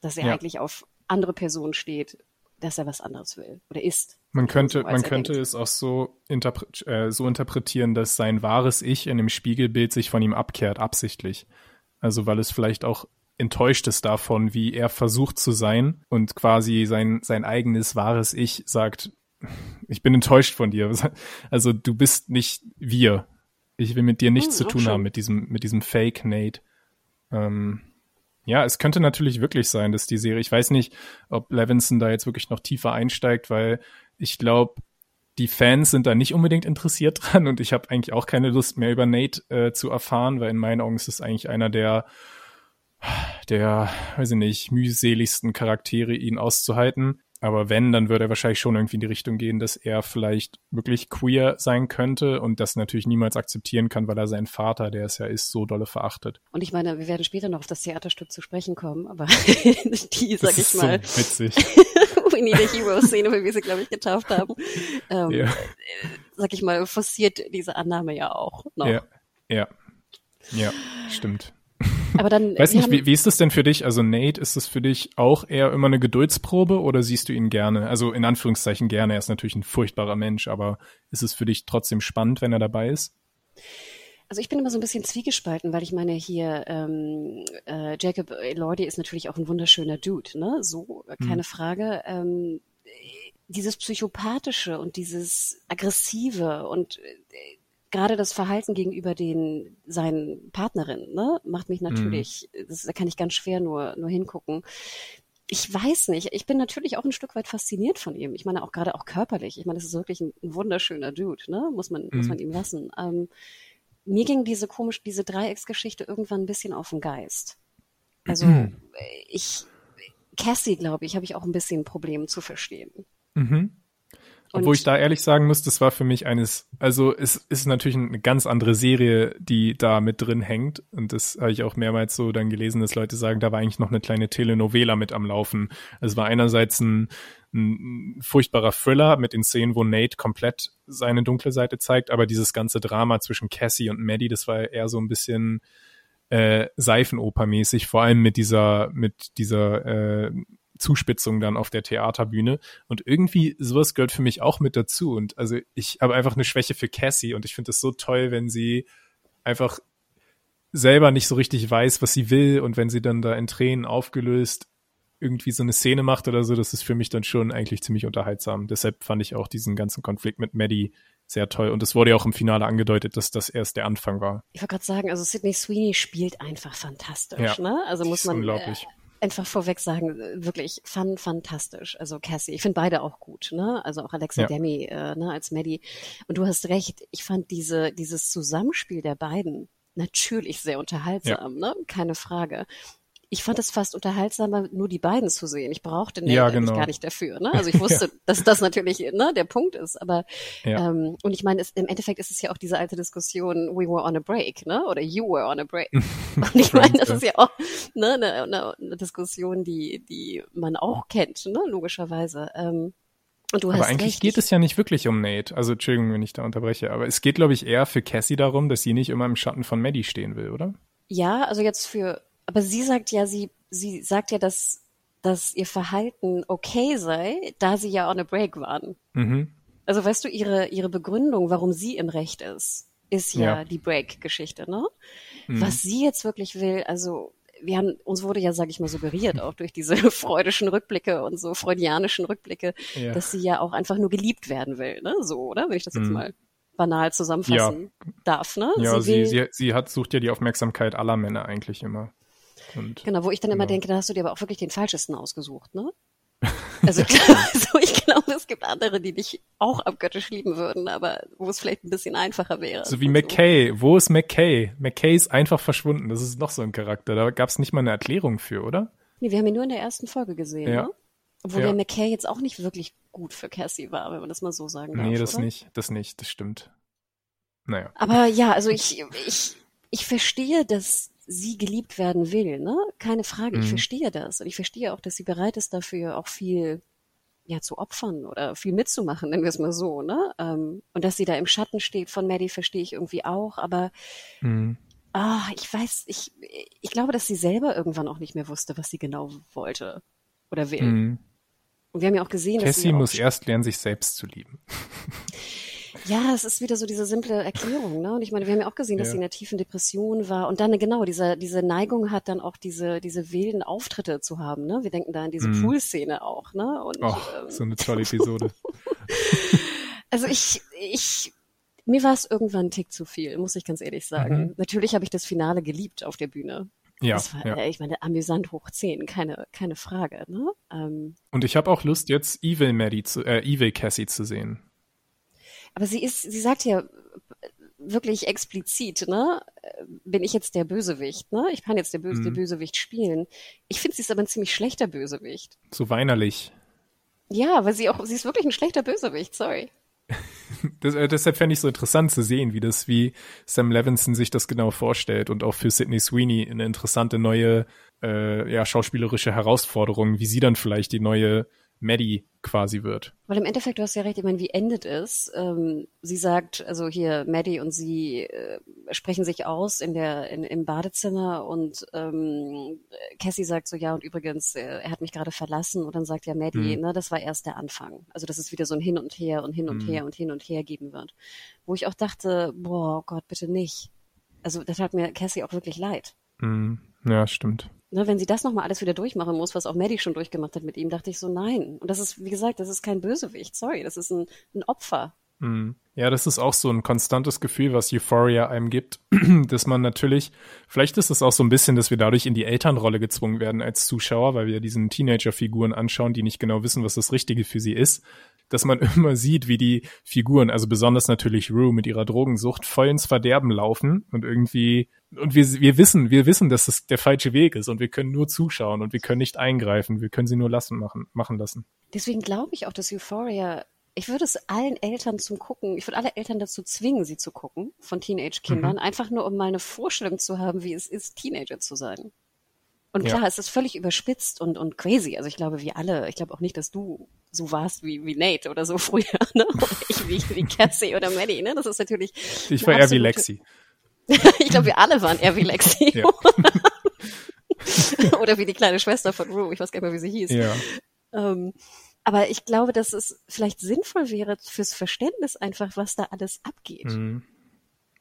dass er ja. eigentlich auf andere Personen steht, dass er was anderes will oder ist. Man könnte, man könnte es auch so, interpre äh, so interpretieren, dass sein wahres Ich in dem Spiegelbild sich von ihm abkehrt, absichtlich. Also weil es vielleicht auch enttäuscht ist davon, wie er versucht zu sein und quasi sein, sein eigenes wahres Ich sagt, ich bin enttäuscht von dir. Also du bist nicht wir. Ich will mit dir nichts hm, zu tun schon. haben, mit diesem, mit diesem Fake Nate. Ähm, ja, es könnte natürlich wirklich sein, dass die Serie, ich weiß nicht, ob Levinson da jetzt wirklich noch tiefer einsteigt, weil ich glaube, die Fans sind da nicht unbedingt interessiert dran und ich habe eigentlich auch keine Lust mehr über Nate äh, zu erfahren, weil in meinen Augen ist es eigentlich einer der, der, weiß ich nicht, mühseligsten Charaktere, ihn auszuhalten. Aber wenn, dann würde er wahrscheinlich schon irgendwie in die Richtung gehen, dass er vielleicht wirklich queer sein könnte und das natürlich niemals akzeptieren kann, weil er seinen Vater, der es ja ist, so dolle verachtet. Und ich meine, wir werden später noch auf das Theaterstück zu sprechen kommen, aber die, sag das ich mal. So witzig. We Need a Hero-Szene, wie wir sie, glaube ich, getauft haben, ähm, ja. sag ich mal, forciert diese Annahme ja auch noch. Ja, ja, ja, stimmt. Aber dann. Weiß nicht, wie, wie ist das denn für dich? Also Nate, ist das für dich auch eher immer eine Geduldsprobe oder siehst du ihn gerne? Also in Anführungszeichen gerne. Er ist natürlich ein furchtbarer Mensch, aber ist es für dich trotzdem spannend, wenn er dabei ist? Also ich bin immer so ein bisschen zwiegespalten, weil ich meine hier ähm, äh, Jacob Elordi ist natürlich auch ein wunderschöner Dude, ne? So äh, keine hm. Frage. Ähm, dieses psychopathische und dieses aggressive und äh, gerade das Verhalten gegenüber den seinen Partnerinnen ne, macht mich natürlich, mhm. das, da kann ich ganz schwer nur nur hingucken. Ich weiß nicht. Ich bin natürlich auch ein Stück weit fasziniert von ihm. Ich meine auch gerade auch körperlich. Ich meine, das ist wirklich ein, ein wunderschöner Dude, ne? Muss man mhm. muss man ihm lassen. Ähm, mir ging diese komisch, diese Dreiecksgeschichte irgendwann ein bisschen auf den Geist. Also mhm. ich, Cassie, glaube ich, habe ich auch ein bisschen ein Problem zu verstehen. Mhm. Obwohl ich da ehrlich sagen muss, das war für mich eines, also es ist natürlich eine ganz andere Serie, die da mit drin hängt. Und das habe ich auch mehrmals so dann gelesen, dass Leute sagen, da war eigentlich noch eine kleine Telenovela mit am Laufen. Es war einerseits ein, ein furchtbarer Thriller mit den Szenen, wo Nate komplett seine dunkle Seite zeigt, aber dieses ganze Drama zwischen Cassie und Maddie, das war eher so ein bisschen äh, Seifenopermäßig, vor allem mit dieser, mit dieser äh, Zuspitzung dann auf der Theaterbühne. Und irgendwie sowas gehört für mich auch mit dazu. Und also ich habe einfach eine Schwäche für Cassie und ich finde es so toll, wenn sie einfach selber nicht so richtig weiß, was sie will und wenn sie dann da in Tränen aufgelöst irgendwie so eine Szene macht oder so, das ist für mich dann schon eigentlich ziemlich unterhaltsam. Deshalb fand ich auch diesen ganzen Konflikt mit Maddie sehr toll. Und es wurde ja auch im Finale angedeutet, dass das erst der Anfang war. Ich wollte gerade sagen, also Sydney Sweeney spielt einfach fantastisch. Ja, ne? Also muss man unglaublich. Äh, einfach vorweg sagen, wirklich fan, fantastisch. Also Cassie, ich finde beide auch gut, ne? Also auch Alexa ja. Demi äh, ne, als Maddie. Und du hast recht, ich fand diese, dieses Zusammenspiel der beiden natürlich sehr unterhaltsam, ja. ne? Keine Frage ich fand es fast unterhaltsamer, nur die beiden zu sehen. Ich brauchte Nate ja, genau. gar nicht dafür. Ne? Also ich wusste, ja. dass das natürlich ne, der Punkt ist. Aber ja. ähm, und ich meine, es, im Endeffekt ist es ja auch diese alte Diskussion, we were on a break, ne? Oder you were on a break. und ich meine, das ist ja auch ne, eine, eine, eine Diskussion, die, die man auch kennt, ne? logischerweise. Ähm, und du aber eigentlich recht. geht es ja nicht wirklich um Nate. Also Entschuldigung, wenn ich da unterbreche, aber es geht, glaube ich, eher für Cassie darum, dass sie nicht immer im Schatten von Maddie stehen will, oder? Ja, also jetzt für aber sie sagt ja, sie, sie sagt ja, dass, dass ihr Verhalten okay sei, da sie ja on a break waren. Mhm. Also weißt du, ihre, ihre Begründung, warum sie im Recht ist, ist ja, ja. die Break-Geschichte, ne? Mhm. Was sie jetzt wirklich will, also wir haben, uns wurde ja, sage ich mal, suggeriert, auch durch diese freudischen Rückblicke und so freudianischen Rückblicke, ja. dass sie ja auch einfach nur geliebt werden will, ne? So, oder? Wenn ich das jetzt mhm. mal banal zusammenfassen ja. darf, ne? Ja, sie, sie, sie, sie, hat, sucht ja die Aufmerksamkeit aller Männer eigentlich immer. Und, genau, wo ich dann immer genau. denke, da hast du dir aber auch wirklich den falschesten ausgesucht, ne? Also, also ich glaube, es gibt andere, die dich auch abgöttisch lieben würden, aber wo es vielleicht ein bisschen einfacher wäre. So wie McKay. So. Wo ist McKay? McKay ist einfach verschwunden. Das ist noch so ein Charakter. Da gab es nicht mal eine Erklärung für, oder? Nee, wir haben ihn nur in der ersten Folge gesehen, ja. ne? Obwohl ja. der McKay jetzt auch nicht wirklich gut für Cassie war, wenn man das mal so sagen darf. Nee, das oder? nicht. Das nicht. Das stimmt. Naja. Aber ja, also ich, ich, ich verstehe, dass sie geliebt werden will, ne? Keine Frage. Mhm. Ich verstehe das. Und ich verstehe auch, dass sie bereit ist, dafür auch viel ja, zu opfern oder viel mitzumachen, nennen wir es mal so, ne? Ähm, und dass sie da im Schatten steht von Maddie, verstehe ich irgendwie auch, aber mhm. ah, ich weiß, ich, ich glaube, dass sie selber irgendwann auch nicht mehr wusste, was sie genau wollte oder will. Mhm. Und wir haben ja auch gesehen, Cassie dass sie muss erst lernen, sich selbst zu lieben. Ja, es ist wieder so diese simple Erklärung, ne? Und ich meine, wir haben ja auch gesehen, dass ja. sie in einer tiefen Depression war und dann genau diese diese Neigung hat, dann auch diese diese wilden Auftritte zu haben, ne? Wir denken da an diese mm. Pool-Szene auch, ne? Und oh, ähm, so eine tolle Episode. also ich ich mir war es irgendwann ein Tick zu viel, muss ich ganz ehrlich sagen. Mhm. Natürlich habe ich das Finale geliebt auf der Bühne. Ja, das war, ja. Äh, ich meine, amüsant hoch 10, keine, keine Frage. Ne? Ähm, und ich habe auch Lust, jetzt Evil Maddie zu, äh, Evil Cassie zu sehen. Aber sie ist, sie sagt ja wirklich explizit, ne? Bin ich jetzt der Bösewicht, ne? Ich kann jetzt der, Böse, mhm. der Bösewicht spielen. Ich finde, sie ist aber ein ziemlich schlechter Bösewicht. So weinerlich. Ja, weil sie auch, sie ist wirklich ein schlechter Bösewicht, sorry. Das, äh, deshalb fände ich so interessant zu sehen, wie das, wie Sam Levinson sich das genau vorstellt und auch für Sidney Sweeney eine interessante neue, äh, ja, schauspielerische Herausforderung, wie sie dann vielleicht die neue Maddie quasi wird. Weil im Endeffekt, du hast ja recht, ich meine, wie endet es? Ähm, sie sagt, also hier Maddie und sie äh, sprechen sich aus in der in, im Badezimmer und ähm, Cassie sagt so, ja und übrigens, äh, er hat mich gerade verlassen und dann sagt ja Maddie, hm. ne, das war erst der Anfang. Also dass es wieder so ein Hin und Her und Hin und hm. Her und Hin und Her geben wird. Wo ich auch dachte, boah Gott, bitte nicht. Also das hat mir Cassie auch wirklich leid. Hm. Ja, stimmt ne, wenn sie das nochmal alles wieder durchmachen muss, was auch Maddie schon durchgemacht hat mit ihm, dachte ich so, nein. Und das ist, wie gesagt, das ist kein Bösewicht, sorry, das ist ein, ein Opfer. Mhm. Ja, das ist auch so ein konstantes Gefühl, was Euphoria einem gibt, dass man natürlich, vielleicht ist es auch so ein bisschen, dass wir dadurch in die Elternrolle gezwungen werden als Zuschauer, weil wir diesen Teenager-Figuren anschauen, die nicht genau wissen, was das Richtige für sie ist, dass man immer sieht, wie die Figuren, also besonders natürlich Rue mit ihrer Drogensucht, voll ins Verderben laufen und irgendwie, und wir, wir wissen, wir wissen, dass das der falsche Weg ist und wir können nur zuschauen und wir können nicht eingreifen, wir können sie nur lassen machen, machen lassen. Deswegen glaube ich auch, dass Euphoria ich würde es allen Eltern zum Gucken, ich würde alle Eltern dazu zwingen, sie zu gucken, von Teenage-Kindern, mhm. einfach nur, um mal eine Vorstellung zu haben, wie es ist, Teenager zu sein. Und klar, ja. es ist völlig überspitzt und, und crazy. Also ich glaube, wir alle, ich glaube auch nicht, dass du so warst wie, wie Nate oder so früher, ne? Oder ich wie, wie Cassie oder Maddie, ne? Das ist natürlich. Ich war eher wie Lexi. ich glaube, wir alle waren eher wie Lexi. Ja. oder wie die kleine Schwester von Rue, ich weiß gar nicht mehr, wie sie hieß. Ja. Ähm, aber ich glaube, dass es vielleicht sinnvoll wäre fürs Verständnis einfach, was da alles abgeht. Mhm.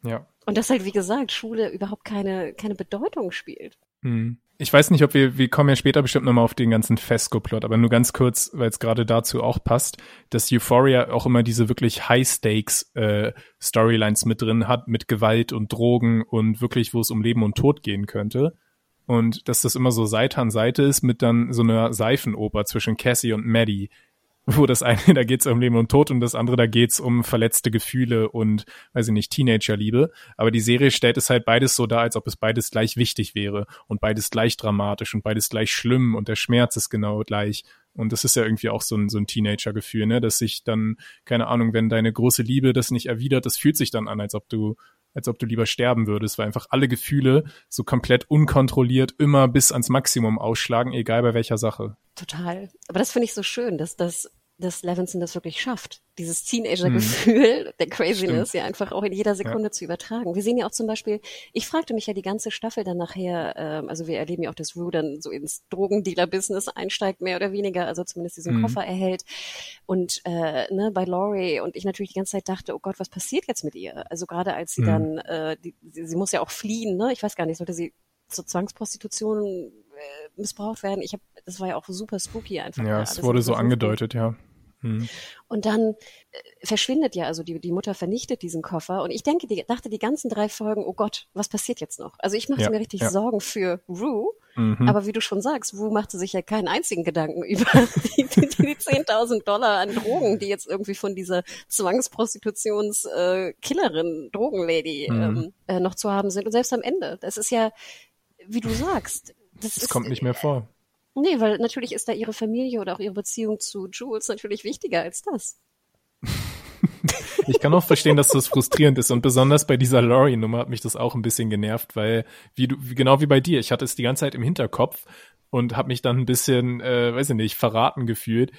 Ja. Und dass halt, wie gesagt, Schule überhaupt keine, keine Bedeutung spielt. Mhm. Ich weiß nicht, ob wir, wir kommen ja später bestimmt nochmal auf den ganzen Fesco-Plot, aber nur ganz kurz, weil es gerade dazu auch passt, dass Euphoria auch immer diese wirklich High-Stakes-Storylines äh, mit drin hat, mit Gewalt und Drogen und wirklich, wo es um Leben und Tod gehen könnte. Und dass das immer so Seite an Seite ist mit dann so einer Seifenoper zwischen Cassie und Maddie, wo das eine, da geht's um Leben und Tod und das andere, da geht's um verletzte Gefühle und, weiß ich nicht, Teenagerliebe. Aber die Serie stellt es halt beides so dar, als ob es beides gleich wichtig wäre und beides gleich dramatisch und beides gleich schlimm und der Schmerz ist genau gleich. Und das ist ja irgendwie auch so ein, so ein Teenager-Gefühl, ne, dass sich dann, keine Ahnung, wenn deine große Liebe das nicht erwidert, das fühlt sich dann an, als ob du als ob du lieber sterben würdest, weil einfach alle Gefühle so komplett unkontrolliert immer bis ans Maximum ausschlagen, egal bei welcher Sache. Total. Aber das finde ich so schön, dass das dass Levinson das wirklich schafft, dieses Teenager-Gefühl mhm. der Craziness Stimmt. ja einfach auch in jeder Sekunde ja. zu übertragen. Wir sehen ja auch zum Beispiel, ich fragte mich ja die ganze Staffel dann nachher, ähm, also wir erleben ja auch, dass Rue dann so ins Drogendealer-Business einsteigt, mehr oder weniger, also zumindest diesen mhm. Koffer erhält. Und äh, ne, bei Laurie und ich natürlich die ganze Zeit dachte, oh Gott, was passiert jetzt mit ihr? Also gerade als sie mhm. dann, äh, die, sie, sie muss ja auch fliehen, ne? Ich weiß gar nicht, sollte sie zur Zwangsprostitution missbraucht werden? Ich habe das war ja auch super spooky einfach. Ja, es wurde so angedeutet, ja. Hm. Und dann äh, verschwindet ja, also die, die Mutter vernichtet diesen Koffer. Und ich denke, die, dachte die ganzen drei Folgen, oh Gott, was passiert jetzt noch? Also ich machte ja, mir richtig ja. Sorgen für Rue. Mhm. Aber wie du schon sagst, Rue machte sich ja keinen einzigen Gedanken über die, die, die 10.000 Dollar an Drogen, die jetzt irgendwie von dieser Zwangsprostitutions-Killerin, äh, Drogenlady mhm. ähm, äh, noch zu haben sind. Und selbst am Ende, das ist ja, wie du sagst, das, das ist, kommt nicht mehr vor. Nee, weil natürlich ist da ihre Familie oder auch ihre Beziehung zu Jules natürlich wichtiger als das. ich kann auch verstehen, dass das frustrierend ist und besonders bei dieser Laurie-Nummer hat mich das auch ein bisschen genervt, weil wie du genau wie bei dir, ich hatte es die ganze Zeit im Hinterkopf und habe mich dann ein bisschen, äh, weiß ich nicht, verraten gefühlt,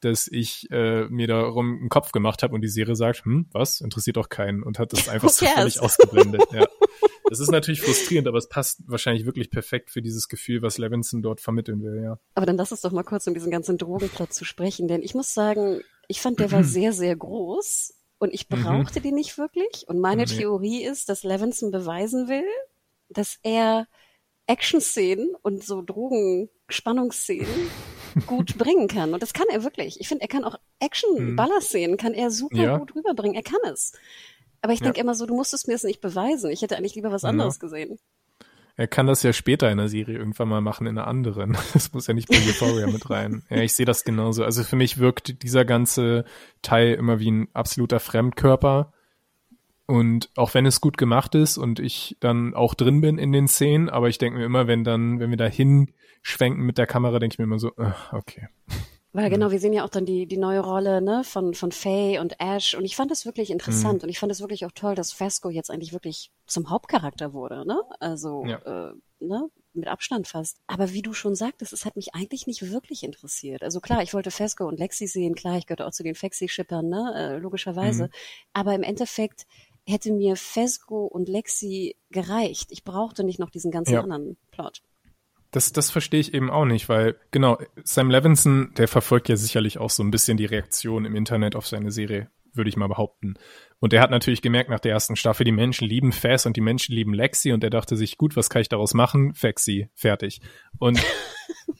dass ich äh, mir darum einen Kopf gemacht habe und die Serie sagt, hm, was interessiert doch keinen und hat das einfach so völlig ausgeblendet. Ja. Das ist natürlich frustrierend, aber es passt wahrscheinlich wirklich perfekt für dieses Gefühl, was Levinson dort vermitteln will, ja. Aber dann lass uns doch mal kurz um diesen ganzen Drogenplot zu sprechen, denn ich muss sagen, ich fand, der war sehr, sehr groß und ich mhm. brauchte mhm. den nicht wirklich. Und meine nee. Theorie ist, dass Levinson beweisen will, dass er Action-Szenen und so Drogen-Spannungsszenen gut bringen kann. Und das kann er wirklich. Ich finde, er kann auch Action-Ballerszenen, kann er super ja. gut rüberbringen. Er kann es. Aber ich denke ja. immer so, du musstest mir es nicht beweisen. Ich hätte eigentlich lieber was anderes ja. gesehen. Er kann das ja später in der Serie irgendwann mal machen, in einer anderen. Das muss ja nicht bei Euphoria mit rein. Ja, ich sehe das genauso. Also für mich wirkt dieser ganze Teil immer wie ein absoluter Fremdkörper. Und auch wenn es gut gemacht ist und ich dann auch drin bin in den Szenen, aber ich denke mir immer, wenn dann, wenn wir da hinschwenken mit der Kamera, denke ich mir immer so, okay. Weil genau, wir sehen ja auch dann die, die neue Rolle ne, von, von Faye und Ash und ich fand das wirklich interessant mhm. und ich fand es wirklich auch toll, dass Fesco jetzt eigentlich wirklich zum Hauptcharakter wurde, ne? Also ja. äh, ne, mit Abstand fast. Aber wie du schon sagtest, es hat mich eigentlich nicht wirklich interessiert. Also klar, ich wollte Fesco und Lexi sehen, klar, ich gehörte auch zu den Fexi-Schippern, ne, äh, logischerweise. Mhm. Aber im Endeffekt hätte mir Fesco und Lexi gereicht. Ich brauchte nicht noch diesen ganzen ja. anderen Plot. Das, das verstehe ich eben auch nicht, weil genau, Sam Levinson, der verfolgt ja sicherlich auch so ein bisschen die Reaktion im Internet auf seine Serie, würde ich mal behaupten. Und er hat natürlich gemerkt nach der ersten Staffel, die Menschen lieben Faz und die Menschen lieben Lexi und er dachte sich, gut, was kann ich daraus machen? Faxi, fertig. Und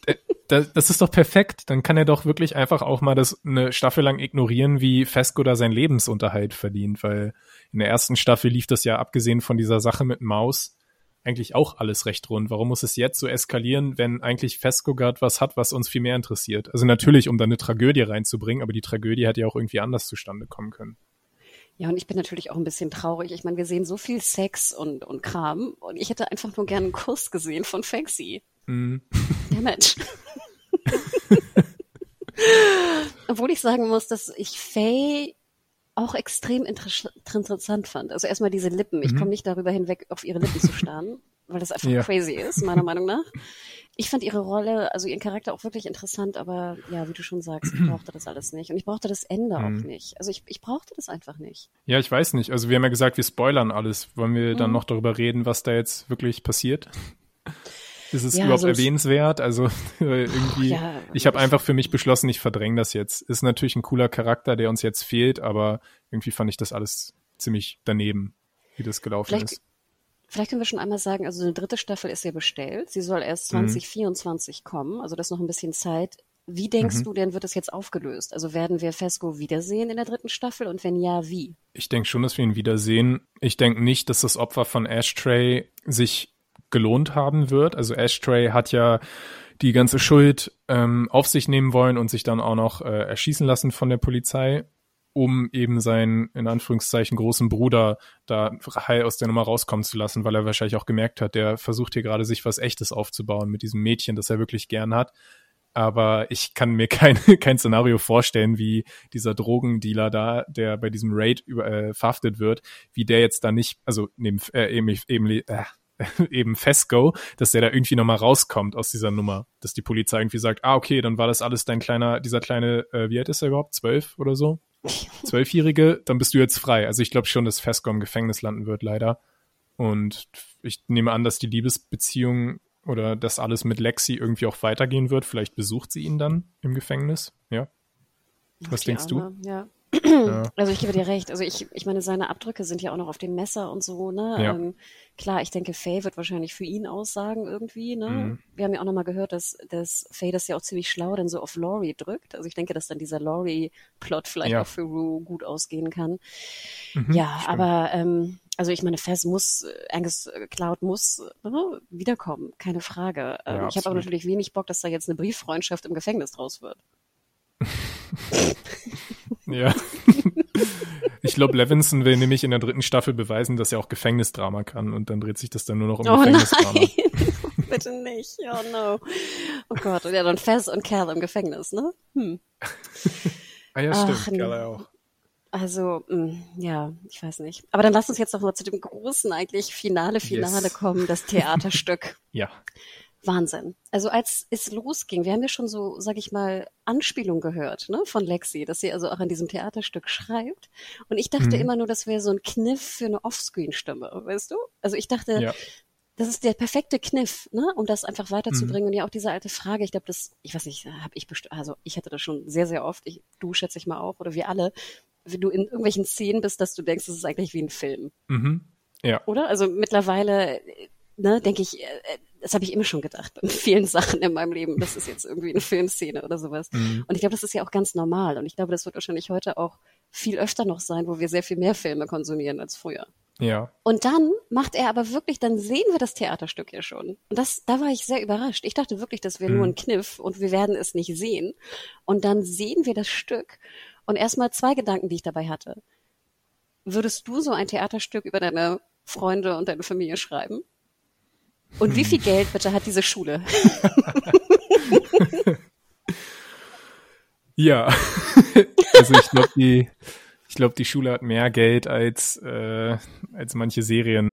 das ist doch perfekt. Dann kann er doch wirklich einfach auch mal das eine Staffel lang ignorieren, wie Fesco da sein Lebensunterhalt verdient, weil in der ersten Staffel lief das ja abgesehen von dieser Sache mit Maus eigentlich auch alles recht rund. Warum muss es jetzt so eskalieren, wenn eigentlich Fesco gerade was hat, was uns viel mehr interessiert? Also natürlich, um da eine Tragödie reinzubringen, aber die Tragödie hätte ja auch irgendwie anders zustande kommen können. Ja, und ich bin natürlich auch ein bisschen traurig. Ich meine, wir sehen so viel Sex und, und Kram und ich hätte einfach nur gerne einen Kuss gesehen von Fexy. Mm. Mensch. Obwohl ich sagen muss, dass ich Faye auch extrem inter interessant fand. Also erstmal diese Lippen. Ich mhm. komme nicht darüber hinweg, auf ihre Lippen zu starren, weil das einfach ja. crazy ist, meiner Meinung nach. Ich fand ihre Rolle, also ihren Charakter auch wirklich interessant, aber ja, wie du schon sagst, ich brauchte das alles nicht. Und ich brauchte das Ende mhm. auch nicht. Also ich, ich brauchte das einfach nicht. Ja, ich weiß nicht. Also wir haben ja gesagt, wir spoilern alles. Wollen wir mhm. dann noch darüber reden, was da jetzt wirklich passiert? Ist es ja, überhaupt erwähnenswert? Also irgendwie, ja, ich habe einfach für mich beschlossen, ich verdränge das jetzt. Ist natürlich ein cooler Charakter, der uns jetzt fehlt, aber irgendwie fand ich das alles ziemlich daneben, wie das gelaufen vielleicht, ist. Vielleicht können wir schon einmal sagen, also eine dritte Staffel ist ja bestellt. Sie soll erst 2024 mhm. kommen, also das ist noch ein bisschen Zeit. Wie denkst mhm. du denn, wird es jetzt aufgelöst? Also werden wir Fesco wiedersehen in der dritten Staffel und wenn ja, wie? Ich denke schon, dass wir ihn wiedersehen. Ich denke nicht, dass das Opfer von Ashtray sich gelohnt haben wird. Also Ashtray hat ja die ganze Schuld ähm, auf sich nehmen wollen und sich dann auch noch äh, erschießen lassen von der Polizei, um eben seinen, in Anführungszeichen, großen Bruder da heil aus der Nummer rauskommen zu lassen, weil er wahrscheinlich auch gemerkt hat, der versucht hier gerade sich was Echtes aufzubauen mit diesem Mädchen, das er wirklich gern hat. Aber ich kann mir kein, kein Szenario vorstellen, wie dieser Drogendealer da, der bei diesem Raid über, äh, verhaftet wird, wie der jetzt da nicht, also neben, äh, eben, eben, äh, eben Fesco, dass der da irgendwie nochmal rauskommt aus dieser Nummer. Dass die Polizei irgendwie sagt, ah, okay, dann war das alles dein kleiner, dieser kleine, äh, wie alt ist er überhaupt? Zwölf oder so? Zwölfjährige, dann bist du jetzt frei. Also ich glaube schon, dass Fesco im Gefängnis landen wird, leider. Und ich nehme an, dass die Liebesbeziehung oder das alles mit Lexi irgendwie auch weitergehen wird. Vielleicht besucht sie ihn dann im Gefängnis. Ja. Was denkst du? Ja. Ja. Also ich gebe dir recht. Also ich, ich meine, seine Abdrücke sind ja auch noch auf dem Messer und so, ne? Ja. Ähm, klar, ich denke, Faye wird wahrscheinlich für ihn aussagen irgendwie, ne? Mhm. Wir haben ja auch nochmal gehört, dass, dass Faye das ja auch ziemlich schlau dann so auf Laurie drückt. Also ich denke, dass dann dieser Laurie-Plot vielleicht ja. auch für Rue gut ausgehen kann. Mhm, ja, stimmt. aber ähm, also ich meine, Fez muss, Angus Cloud muss ne, wiederkommen, keine Frage. Ähm, ich habe aber natürlich wenig Bock, dass da jetzt eine Brieffreundschaft im Gefängnis draus wird. Ja. Ich glaube, Levinson will nämlich in der dritten Staffel beweisen, dass er auch Gefängnisdrama kann und dann dreht sich das dann nur noch um oh Gefängnisdrama. Nein. Bitte nicht. Oh no. Oh Gott. Und ja, dann Fez und Cal im Gefängnis, ne? Hm. ah ja, stimmt. Ach, Cal auch. Also, mh, hm, ja, ich weiß nicht. Aber dann lass uns jetzt noch mal zu dem großen eigentlich Finale, Finale yes. kommen, das Theaterstück. ja. Wahnsinn. Also als es losging, wir haben ja schon so, sag ich mal, Anspielung gehört, ne, von Lexi, dass sie also auch an diesem Theaterstück schreibt. Und ich dachte mhm. immer nur, das wäre so ein Kniff für eine Offscreen-Stimme, weißt du? Also ich dachte, ja. das ist der perfekte Kniff, ne, um das einfach weiterzubringen. Mhm. Und ja auch diese alte Frage, ich glaube, das, ich weiß nicht, habe ich bestimmt, also ich hatte das schon sehr, sehr oft, ich, du schätze ich mal auch, oder wir alle, wenn du in irgendwelchen Szenen bist, dass du denkst, das ist eigentlich wie ein Film. Mhm. Ja. Oder? Also mittlerweile, ne, denke ich, äh, das habe ich immer schon gedacht, bei vielen Sachen in meinem Leben. Das ist jetzt irgendwie eine Filmszene oder sowas. Mhm. Und ich glaube, das ist ja auch ganz normal. Und ich glaube, das wird wahrscheinlich heute auch viel öfter noch sein, wo wir sehr viel mehr Filme konsumieren als früher. Ja. Und dann macht er aber wirklich, dann sehen wir das Theaterstück ja schon. Und das, da war ich sehr überrascht. Ich dachte wirklich, das wäre mhm. nur ein Kniff und wir werden es nicht sehen. Und dann sehen wir das Stück. Und erstmal zwei Gedanken, die ich dabei hatte. Würdest du so ein Theaterstück über deine Freunde und deine Familie schreiben? Und wie viel Geld bitte hat diese Schule? ja, also ich glaube, die, ich glaube, die Schule hat mehr Geld als, äh, als manche Serien.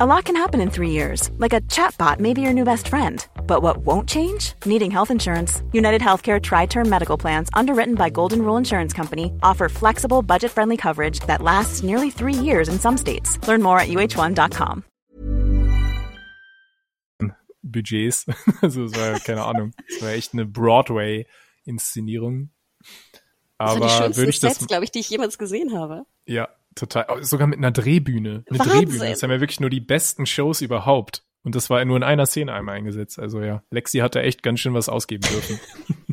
A lot can happen in three years, like a chatbot may be your new best friend. But what won't change? Needing health insurance. United Healthcare Tri Term Medical Plans, underwritten by Golden Rule Insurance Company, offer flexible, budget friendly coverage that lasts nearly three years in some states. Learn more at uh1.com. Budgets. Also es war keine Ahnung. Es war echt eine Broadway-Inszenierung. Aber das war die würde ich das, glaube ich, die ich jemals gesehen habe. Ja, total. Oh, sogar mit einer Drehbühne. Eine Wahnsinn. Drehbühne. Das haben ja wirklich nur die besten Shows überhaupt. Und das war nur in einer Szene einmal eingesetzt. Also ja, Lexi hat da echt ganz schön was ausgeben dürfen.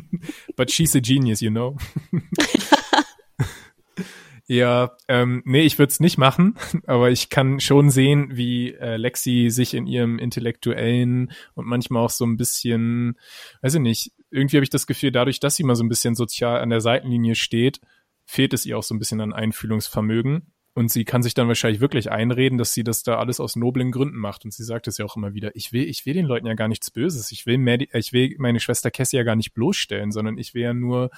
But she's a genius, you know. Ja, ähm, nee, ich würde es nicht machen, aber ich kann schon sehen, wie äh, Lexi sich in ihrem intellektuellen und manchmal auch so ein bisschen, weiß ich nicht, irgendwie habe ich das Gefühl, dadurch, dass sie mal so ein bisschen sozial an der Seitenlinie steht, fehlt es ihr auch so ein bisschen an Einfühlungsvermögen. Und sie kann sich dann wahrscheinlich wirklich einreden, dass sie das da alles aus noblen Gründen macht. Und sie sagt es ja auch immer wieder. Ich will, ich will den Leuten ja gar nichts Böses. Ich will, Maddie, ich will meine Schwester Cassie ja gar nicht bloßstellen, sondern ich will ja nur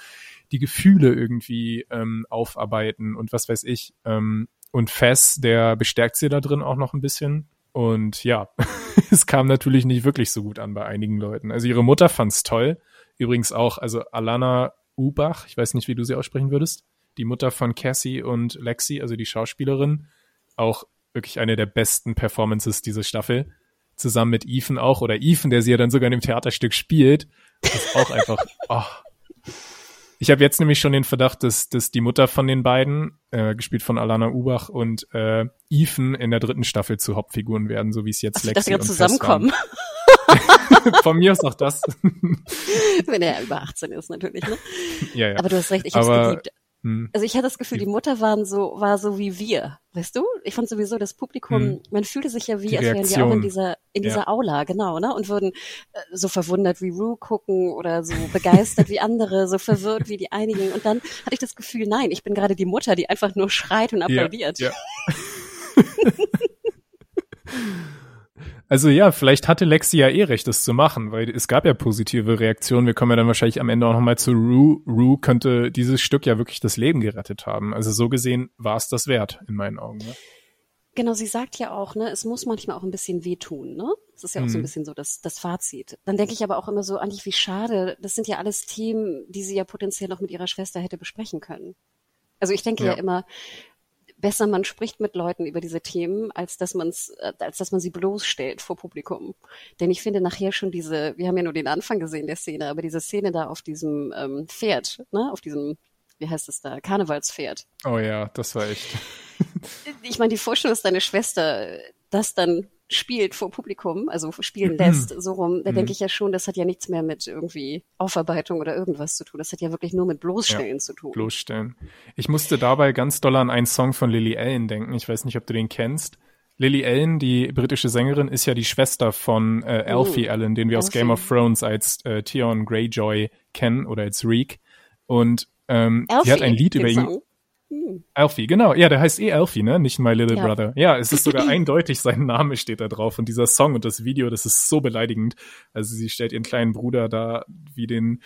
die Gefühle irgendwie ähm, aufarbeiten und was weiß ich. Ähm, und Fess, der bestärkt sie da drin auch noch ein bisschen. Und ja, es kam natürlich nicht wirklich so gut an bei einigen Leuten. Also ihre Mutter fand's toll. Übrigens auch, also Alana Ubach, ich weiß nicht, wie du sie aussprechen würdest die Mutter von Cassie und Lexi, also die Schauspielerin, auch wirklich eine der besten Performances dieser Staffel. Zusammen mit Ethan auch, oder Ethan, der sie ja dann sogar in dem Theaterstück spielt. Das ist auch einfach, oh. Ich habe jetzt nämlich schon den Verdacht, dass, dass die Mutter von den beiden, äh, gespielt von Alana Ubach und äh, Ethan in der dritten Staffel zu Hauptfiguren werden, so wie es jetzt Ach, Lexi dass sie zusammenkommen. Von mir aus auch das. Wenn er über 18 ist, natürlich. Ne? Ja, ja. Aber du hast recht, ich habe geliebt. Hm. Also ich hatte das Gefühl, die Mutter waren so, war so wie wir, weißt du? Ich fand sowieso das Publikum, hm. man fühlte sich ja wie, die als wären wir auch in dieser, in dieser ja. Aula, genau, ne? Und würden äh, so verwundert wie Rue gucken oder so begeistert wie andere, so verwirrt wie die einigen. Und dann hatte ich das Gefühl, nein, ich bin gerade die Mutter, die einfach nur schreit und applaudiert. Ja, ja. Also ja, vielleicht hatte Lexi ja eh recht, das zu machen, weil es gab ja positive Reaktionen. Wir kommen ja dann wahrscheinlich am Ende auch nochmal zu Rue. Rue könnte dieses Stück ja wirklich das Leben gerettet haben. Also so gesehen war es das wert, in meinen Augen. Ne? Genau, sie sagt ja auch, ne, es muss manchmal auch ein bisschen wehtun, ne? Das ist ja auch mhm. so ein mhm. bisschen so das, das Fazit. Dann denke ich aber auch immer so, eigentlich wie schade, das sind ja alles Themen, die sie ja potenziell noch mit ihrer Schwester hätte besprechen können. Also ich denke ja, ja immer, besser man spricht mit Leuten über diese Themen, als dass man äh, als dass man sie bloßstellt vor Publikum. Denn ich finde nachher schon diese, wir haben ja nur den Anfang gesehen der Szene, aber diese Szene da auf diesem ähm, Pferd, ne, auf diesem, wie heißt es da, Karnevalspferd. Oh ja, das war echt. ich meine, die Vorstellung, dass deine Schwester das dann spielt vor Publikum, also spielen lässt, so rum, da mhm. denke ich ja schon, das hat ja nichts mehr mit irgendwie Aufarbeitung oder irgendwas zu tun. Das hat ja wirklich nur mit Bloßstellen ja, zu tun. Bloßstellen. Ich musste dabei ganz doll an einen Song von Lily Allen denken. Ich weiß nicht, ob du den kennst. Lily Allen, die britische Sängerin, ist ja die Schwester von äh, Alfie oh, Allen, den wir Alfie. aus Game of Thrones als äh, Theon Greyjoy kennen oder als Reek. Und ähm, Alfie, die hat ein Lied über ihn. Hm. Alfie, genau. Ja, der heißt eh Alfie, ne? Nicht My Little ja. Brother. Ja, es ist sogar eindeutig, sein Name steht da drauf. Und dieser Song und das Video, das ist so beleidigend. Also sie stellt ihren kleinen Bruder da wie den,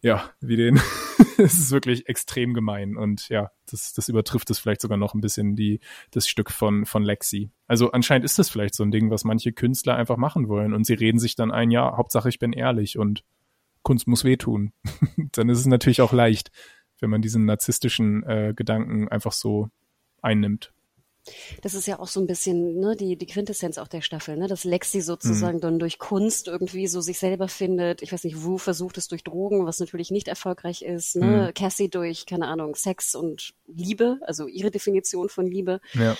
ja, wie den, es ist wirklich extrem gemein. Und ja, das, das übertrifft es vielleicht sogar noch ein bisschen, die, das Stück von, von Lexi. Also anscheinend ist das vielleicht so ein Ding, was manche Künstler einfach machen wollen. Und sie reden sich dann ein, ja, Hauptsache ich bin ehrlich und Kunst muss wehtun. dann ist es natürlich auch leicht wenn man diesen narzisstischen äh, Gedanken einfach so einnimmt. Das ist ja auch so ein bisschen ne, die, die Quintessenz auch der Staffel, ne? dass Lexi sozusagen mhm. dann durch Kunst irgendwie so sich selber findet. Ich weiß nicht, Wu versucht es durch Drogen, was natürlich nicht erfolgreich ist. Ne? Mhm. Cassie durch, keine Ahnung, Sex und Liebe, also ihre Definition von Liebe. Ja.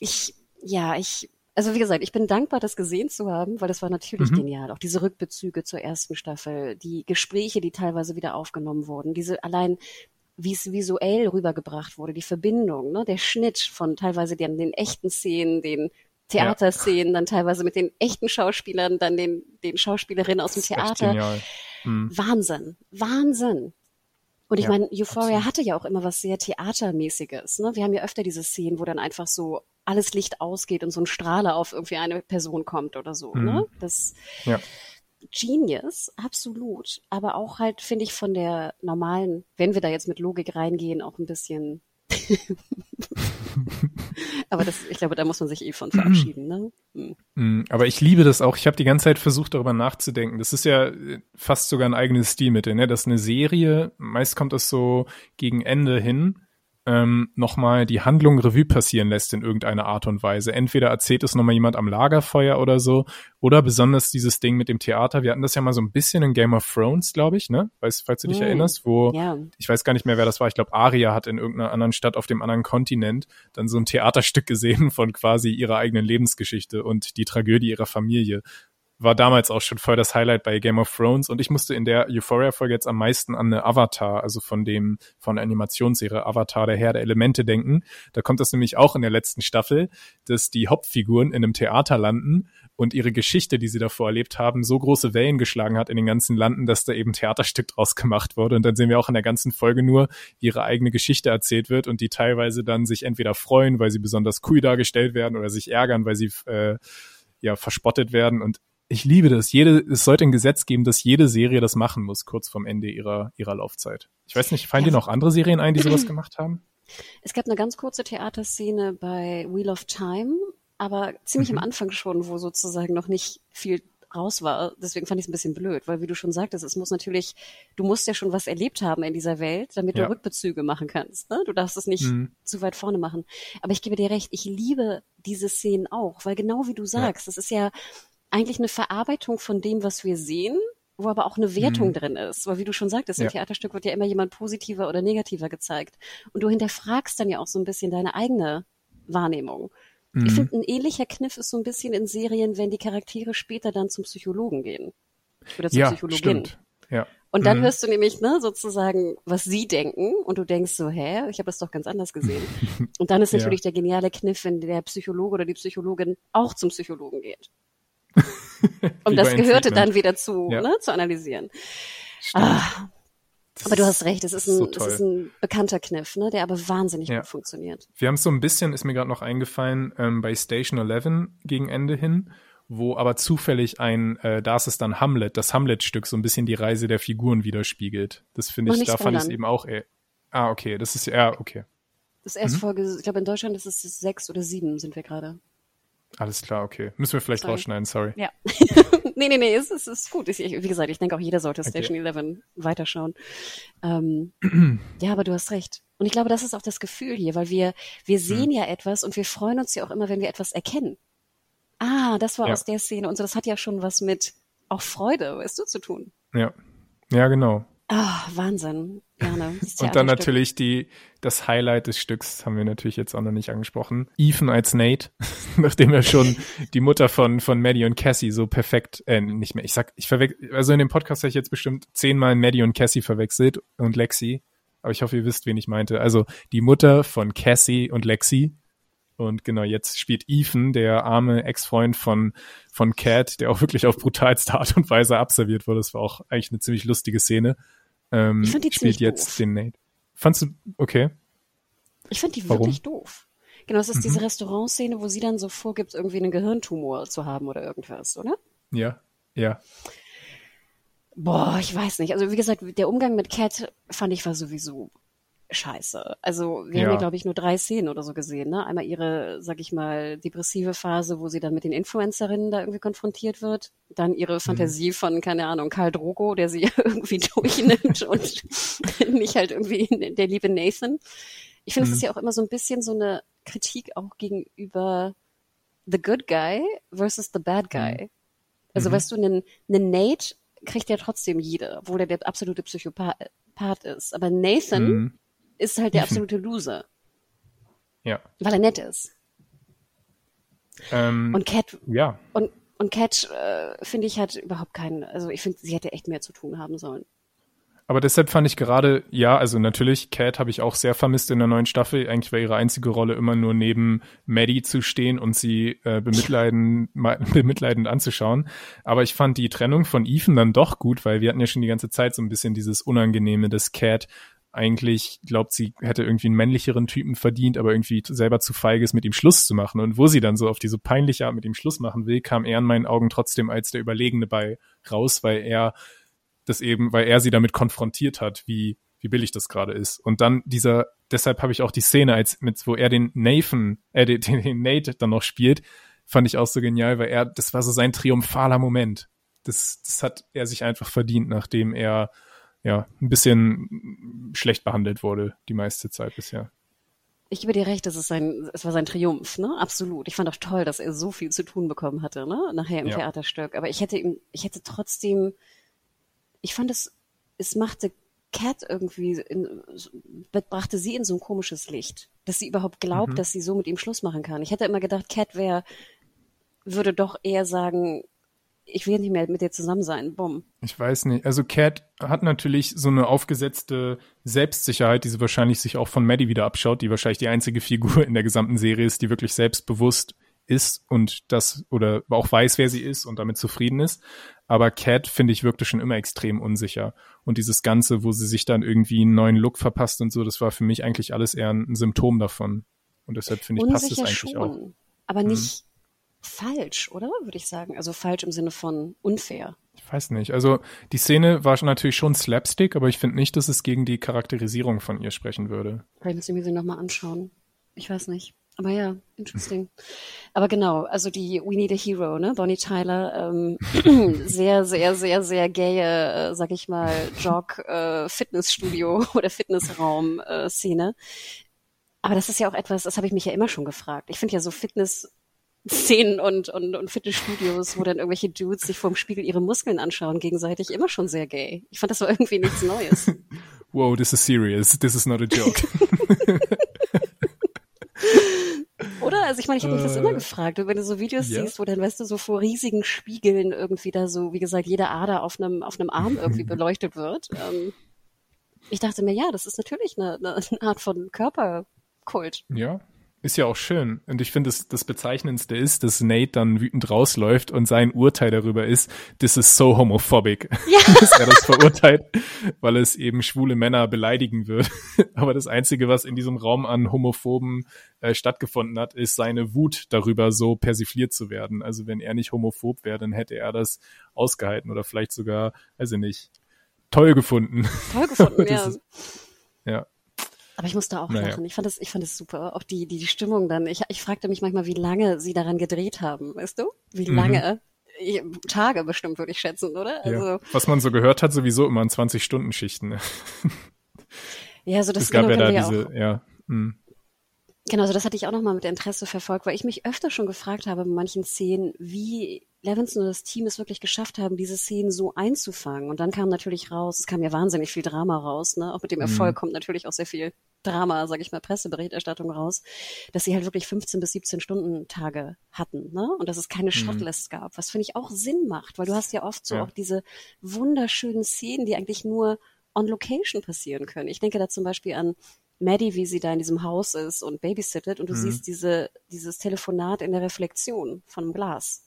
Ich, ja, ich also wie gesagt, ich bin dankbar, das gesehen zu haben, weil das war natürlich mhm. genial. Auch diese Rückbezüge zur ersten Staffel, die Gespräche, die teilweise wieder aufgenommen wurden, diese allein wie es visuell rübergebracht wurde, die Verbindung, ne, der Schnitt von teilweise den, den echten Szenen, den Theaterszenen, ja. dann teilweise mit den echten Schauspielern, dann den, den Schauspielerinnen aus dem Theater. Mhm. Wahnsinn, Wahnsinn. Und ich ja, meine, Euphoria absolut. hatte ja auch immer was sehr Theatermäßiges. Ne? Wir haben ja öfter diese Szenen, wo dann einfach so alles Licht ausgeht und so ein Strahler auf irgendwie eine Person kommt oder so. Ne? Mhm. Ne? Das ja. Genius, absolut. Aber auch halt, finde ich, von der normalen, wenn wir da jetzt mit Logik reingehen, auch ein bisschen aber das, ich glaube, da muss man sich eh von verabschieden. Ne? Mhm. Aber ich liebe das auch. Ich habe die ganze Zeit versucht, darüber nachzudenken. Das ist ja äh, fast sogar ein eigenes Stilmittel. Ne? Das ist eine Serie. Meist kommt das so gegen Ende hin ähm, nochmal die Handlung Revue passieren lässt in irgendeiner Art und Weise. Entweder erzählt es nochmal jemand am Lagerfeuer oder so, oder besonders dieses Ding mit dem Theater. Wir hatten das ja mal so ein bisschen in Game of Thrones, glaube ich, ne? Weißt, falls du dich mm, erinnerst, wo ja. ich weiß gar nicht mehr, wer das war. Ich glaube, Aria hat in irgendeiner anderen Stadt auf dem anderen Kontinent dann so ein Theaterstück gesehen von quasi ihrer eigenen Lebensgeschichte und die Tragödie ihrer Familie war damals auch schon voll das Highlight bei Game of Thrones und ich musste in der Euphoria-Folge jetzt am meisten an eine Avatar, also von dem, von der Animationsserie Avatar, der Herr der Elemente denken. Da kommt das nämlich auch in der letzten Staffel, dass die Hauptfiguren in einem Theater landen und ihre Geschichte, die sie davor erlebt haben, so große Wellen geschlagen hat in den ganzen Landen, dass da eben Theaterstück draus gemacht wurde. Und dann sehen wir auch in der ganzen Folge nur, wie ihre eigene Geschichte erzählt wird und die teilweise dann sich entweder freuen, weil sie besonders cool dargestellt werden oder sich ärgern, weil sie äh, ja verspottet werden. Und ich liebe das. Jede, es sollte ein Gesetz geben, dass jede Serie das machen muss, kurz vorm Ende ihrer, ihrer Laufzeit. Ich weiß nicht, fallen ja. dir noch andere Serien ein, die sowas gemacht haben? Es gab eine ganz kurze Theaterszene bei Wheel of Time, aber ziemlich mhm. am Anfang schon, wo sozusagen noch nicht viel raus war. Deswegen fand ich es ein bisschen blöd, weil wie du schon sagtest, es muss natürlich, du musst ja schon was erlebt haben in dieser Welt, damit ja. du Rückbezüge machen kannst. Ne? Du darfst es nicht mhm. zu weit vorne machen. Aber ich gebe dir recht, ich liebe diese Szenen auch, weil genau wie du sagst, ja. das ist ja eigentlich eine Verarbeitung von dem, was wir sehen, wo aber auch eine Wertung mhm. drin ist. Weil wie du schon sagtest, im ja. Theaterstück wird ja immer jemand positiver oder negativer gezeigt. Und du hinterfragst dann ja auch so ein bisschen deine eigene Wahrnehmung. Mhm. Ich finde, ein ähnlicher Kniff ist so ein bisschen in Serien, wenn die Charaktere später dann zum Psychologen gehen. Oder zur ja, Psychologin. Stimmt. Ja. Und dann mhm. hörst du nämlich, ne, sozusagen, was sie denken und du denkst so, hä, ich habe das doch ganz anders gesehen. und dann ist natürlich ja. der geniale Kniff, wenn der Psychologe oder die Psychologin auch zum Psychologen geht. um das Gehörte dann wieder zu, ja. ne, zu analysieren. Ah, aber du hast recht, es ist, ein, so es ist ein bekannter Kniff, ne, der aber wahnsinnig ja. gut funktioniert. Wir haben es so ein bisschen, ist mir gerade noch eingefallen, ähm, bei Station 11 gegen Ende hin, wo aber zufällig ein, äh, da ist es dann Hamlet, das Hamlet-Stück so ein bisschen die Reise der Figuren widerspiegelt. Das finde ich, da fand ich es eben auch, ey. ah, okay, das ist, ja, okay. Das ist erst mhm. Folge, ich glaube in Deutschland ist es sechs oder sieben sind wir gerade. Alles klar, okay. Müssen wir vielleicht sorry. rausschneiden, sorry. Ja. nee, nee, nee, es ist, es ist gut. Ich, wie gesagt, ich denke auch jeder sollte Station okay. 11 weiterschauen. Ähm, ja, aber du hast recht. Und ich glaube, das ist auch das Gefühl hier, weil wir, wir hm. sehen hm. ja etwas und wir freuen uns ja auch immer, wenn wir etwas erkennen. Ah, das war ja. aus der Szene und so. Das hat ja schon was mit auch Freude, weißt du, zu tun. Ja. Ja, genau. Ah, Wahnsinn. Gerne. Und dann natürlich die, das Highlight des Stücks haben wir natürlich jetzt auch noch nicht angesprochen. Ethan als Nate, nachdem er schon die Mutter von, von Maddie und Cassie so perfekt, äh, nicht mehr, ich sag, ich verwechsel, also in dem Podcast habe ich jetzt bestimmt zehnmal Maddie und Cassie verwechselt und Lexi. Aber ich hoffe, ihr wisst, wen ich meinte. Also die Mutter von Cassie und Lexi. Und genau, jetzt spielt Ethan, der arme Ex-Freund von, von Cat, der auch wirklich auf brutalste Art und Weise abserviert wurde. Das war auch eigentlich eine ziemlich lustige Szene. Ähm, ich fand die spielt jetzt doof. den Nate. Fandst du, okay. Ich fand die Warum? wirklich doof. Genau, es ist mhm. diese Restaurantszene, wo sie dann so vorgibt, irgendwie einen Gehirntumor zu haben oder irgendwas, oder? Ja, ja. Boah, ich weiß nicht. Also wie gesagt, der Umgang mit Cat fand ich war sowieso scheiße. Also wir ja. haben ja, glaube ich, nur drei Szenen oder so gesehen. Ne? Einmal ihre, sag ich mal, depressive Phase, wo sie dann mit den Influencerinnen da irgendwie konfrontiert wird. Dann ihre mhm. Fantasie mhm. von, keine Ahnung, Karl Drogo, der sie irgendwie durchnimmt und nicht halt irgendwie der liebe Nathan. Ich finde, es mhm. ist ja auch immer so ein bisschen so eine Kritik auch gegenüber the good guy versus the bad guy. Mhm. Also mhm. weißt du, einen, einen Nate kriegt ja trotzdem jeder, obwohl er der absolute Psychopath ist. Aber Nathan mhm ist halt der absolute Loser. Ja. Weil er nett ist. Ähm, und Cat, ja. und, und Cat, äh, finde ich, hat überhaupt keinen, also ich finde, sie hätte echt mehr zu tun haben sollen. Aber deshalb fand ich gerade, ja, also natürlich, Cat habe ich auch sehr vermisst in der neuen Staffel. Eigentlich war ihre einzige Rolle immer nur neben Maddie zu stehen und sie äh, bemitleiden, bemitleidend anzuschauen. Aber ich fand die Trennung von Ethan dann doch gut, weil wir hatten ja schon die ganze Zeit so ein bisschen dieses Unangenehme, dass Cat eigentlich glaubt, sie hätte irgendwie einen männlicheren Typen verdient, aber irgendwie selber zu feige ist, mit ihm Schluss zu machen. Und wo sie dann so auf diese peinliche Art mit ihm Schluss machen will, kam er in meinen Augen trotzdem als der Überlegene bei raus, weil er das eben, weil er sie damit konfrontiert hat, wie, wie billig das gerade ist. Und dann dieser, deshalb habe ich auch die Szene, als mit, wo er den Nathan, äh, den, den Nate dann noch spielt, fand ich auch so genial, weil er, das war so sein triumphaler Moment. Das, das hat er sich einfach verdient, nachdem er ja, ein bisschen schlecht behandelt wurde die meiste Zeit bisher. Ich gebe dir recht, das ist sein, es war sein Triumph, ne? Absolut. Ich fand auch toll, dass er so viel zu tun bekommen hatte, ne? Nachher im ja. Theaterstück. Aber ich hätte ihm, ich hätte trotzdem, ich fand es, es machte Cat irgendwie, in, brachte sie in so ein komisches Licht, dass sie überhaupt glaubt, mhm. dass sie so mit ihm Schluss machen kann. Ich hätte immer gedacht, Cat wäre, würde doch eher sagen, ich will nicht mehr mit dir zusammen sein. Bumm. Ich weiß nicht. Also Cat hat natürlich so eine aufgesetzte Selbstsicherheit, die sie wahrscheinlich sich auch von Maddie wieder abschaut, die wahrscheinlich die einzige Figur in der gesamten Serie ist, die wirklich selbstbewusst ist und das oder auch weiß, wer sie ist und damit zufrieden ist. Aber Cat, finde ich, wirkte schon immer extrem unsicher. Und dieses Ganze, wo sie sich dann irgendwie einen neuen Look verpasst und so, das war für mich eigentlich alles eher ein Symptom davon. Und deshalb finde ich, passt es eigentlich schon, auch. Aber nicht, mhm falsch, oder? Würde ich sagen. Also falsch im Sinne von unfair. Ich weiß nicht. Also die Szene war schon natürlich schon Slapstick, aber ich finde nicht, dass es gegen die Charakterisierung von ihr sprechen würde. Vielleicht müssen wir sie nochmal anschauen. Ich weiß nicht. Aber ja, interesting. Aber genau, also die We Need a Hero, ne? Bonnie Tyler, ähm, sehr, sehr, sehr, sehr gaye, äh, sag ich mal, Jog, äh, Fitnessstudio oder Fitnessraum-Szene. Äh, Aber das ist ja auch etwas, das habe ich mich ja immer schon gefragt. Ich finde ja so Fitness Szenen und, und, und Fitnessstudios, wo dann irgendwelche Dudes sich vorm Spiegel ihre Muskeln anschauen, gegenseitig immer schon sehr gay. Ich fand, das war irgendwie nichts Neues. Wow, this is serious. This is not a joke. Oder? Also ich meine, ich habe mich das immer äh, gefragt. wenn du so Videos ja. siehst, wo dann, weißt du, so vor riesigen Spiegeln irgendwie da so, wie gesagt, jede Ader auf einem, auf einem Arm irgendwie beleuchtet wird. Ähm, ich dachte mir, ja, das ist natürlich eine, eine Art von Körperkult. Ja, ist ja auch schön. Und ich finde, das, das Bezeichnendste ist, dass Nate dann wütend rausläuft und sein Urteil darüber ist, this is so homophobic. Ja. dass er das verurteilt, weil es eben schwule Männer beleidigen wird. Aber das Einzige, was in diesem Raum an Homophoben äh, stattgefunden hat, ist seine Wut darüber, so persifliert zu werden. Also wenn er nicht homophob wäre, dann hätte er das ausgehalten oder vielleicht sogar, weiß ich nicht, toll gefunden. Toll gefunden, ja. Ist, ja. Aber ich musste auch naja. lachen. Ich fand das, ich fand das super. Auch die, die, die Stimmung dann. Ich, ich fragte mich manchmal, wie lange sie daran gedreht haben, weißt du? Wie mhm. lange? Mhm. Tage bestimmt, würde ich schätzen, oder? Also, ja. Was man so gehört hat, sowieso immer in 20-Stunden-Schichten. Ne? ja, so das es gab ja da diese, auch, ja. Mh. Genau, also das hatte ich auch nochmal mit Interesse verfolgt, weil ich mich öfter schon gefragt habe in manchen Szenen, wie Levinson und das Team es wirklich geschafft haben, diese Szenen so einzufangen. Und dann kam natürlich raus, es kam ja wahnsinnig viel Drama raus, ne? Auch mit dem. Erfolg mhm. kommt natürlich auch sehr viel Drama, sage ich mal, Presseberichterstattung raus, dass sie halt wirklich 15 bis 17 Stunden Tage hatten, ne? Und dass es keine mhm. Shotlists gab, was finde ich auch Sinn macht, weil du hast ja oft so ja. auch diese wunderschönen Szenen, die eigentlich nur on Location passieren können. Ich denke da zum Beispiel an Maddie, wie sie da in diesem Haus ist und babysittet und du mhm. siehst diese, dieses Telefonat in der Reflexion von einem Glas.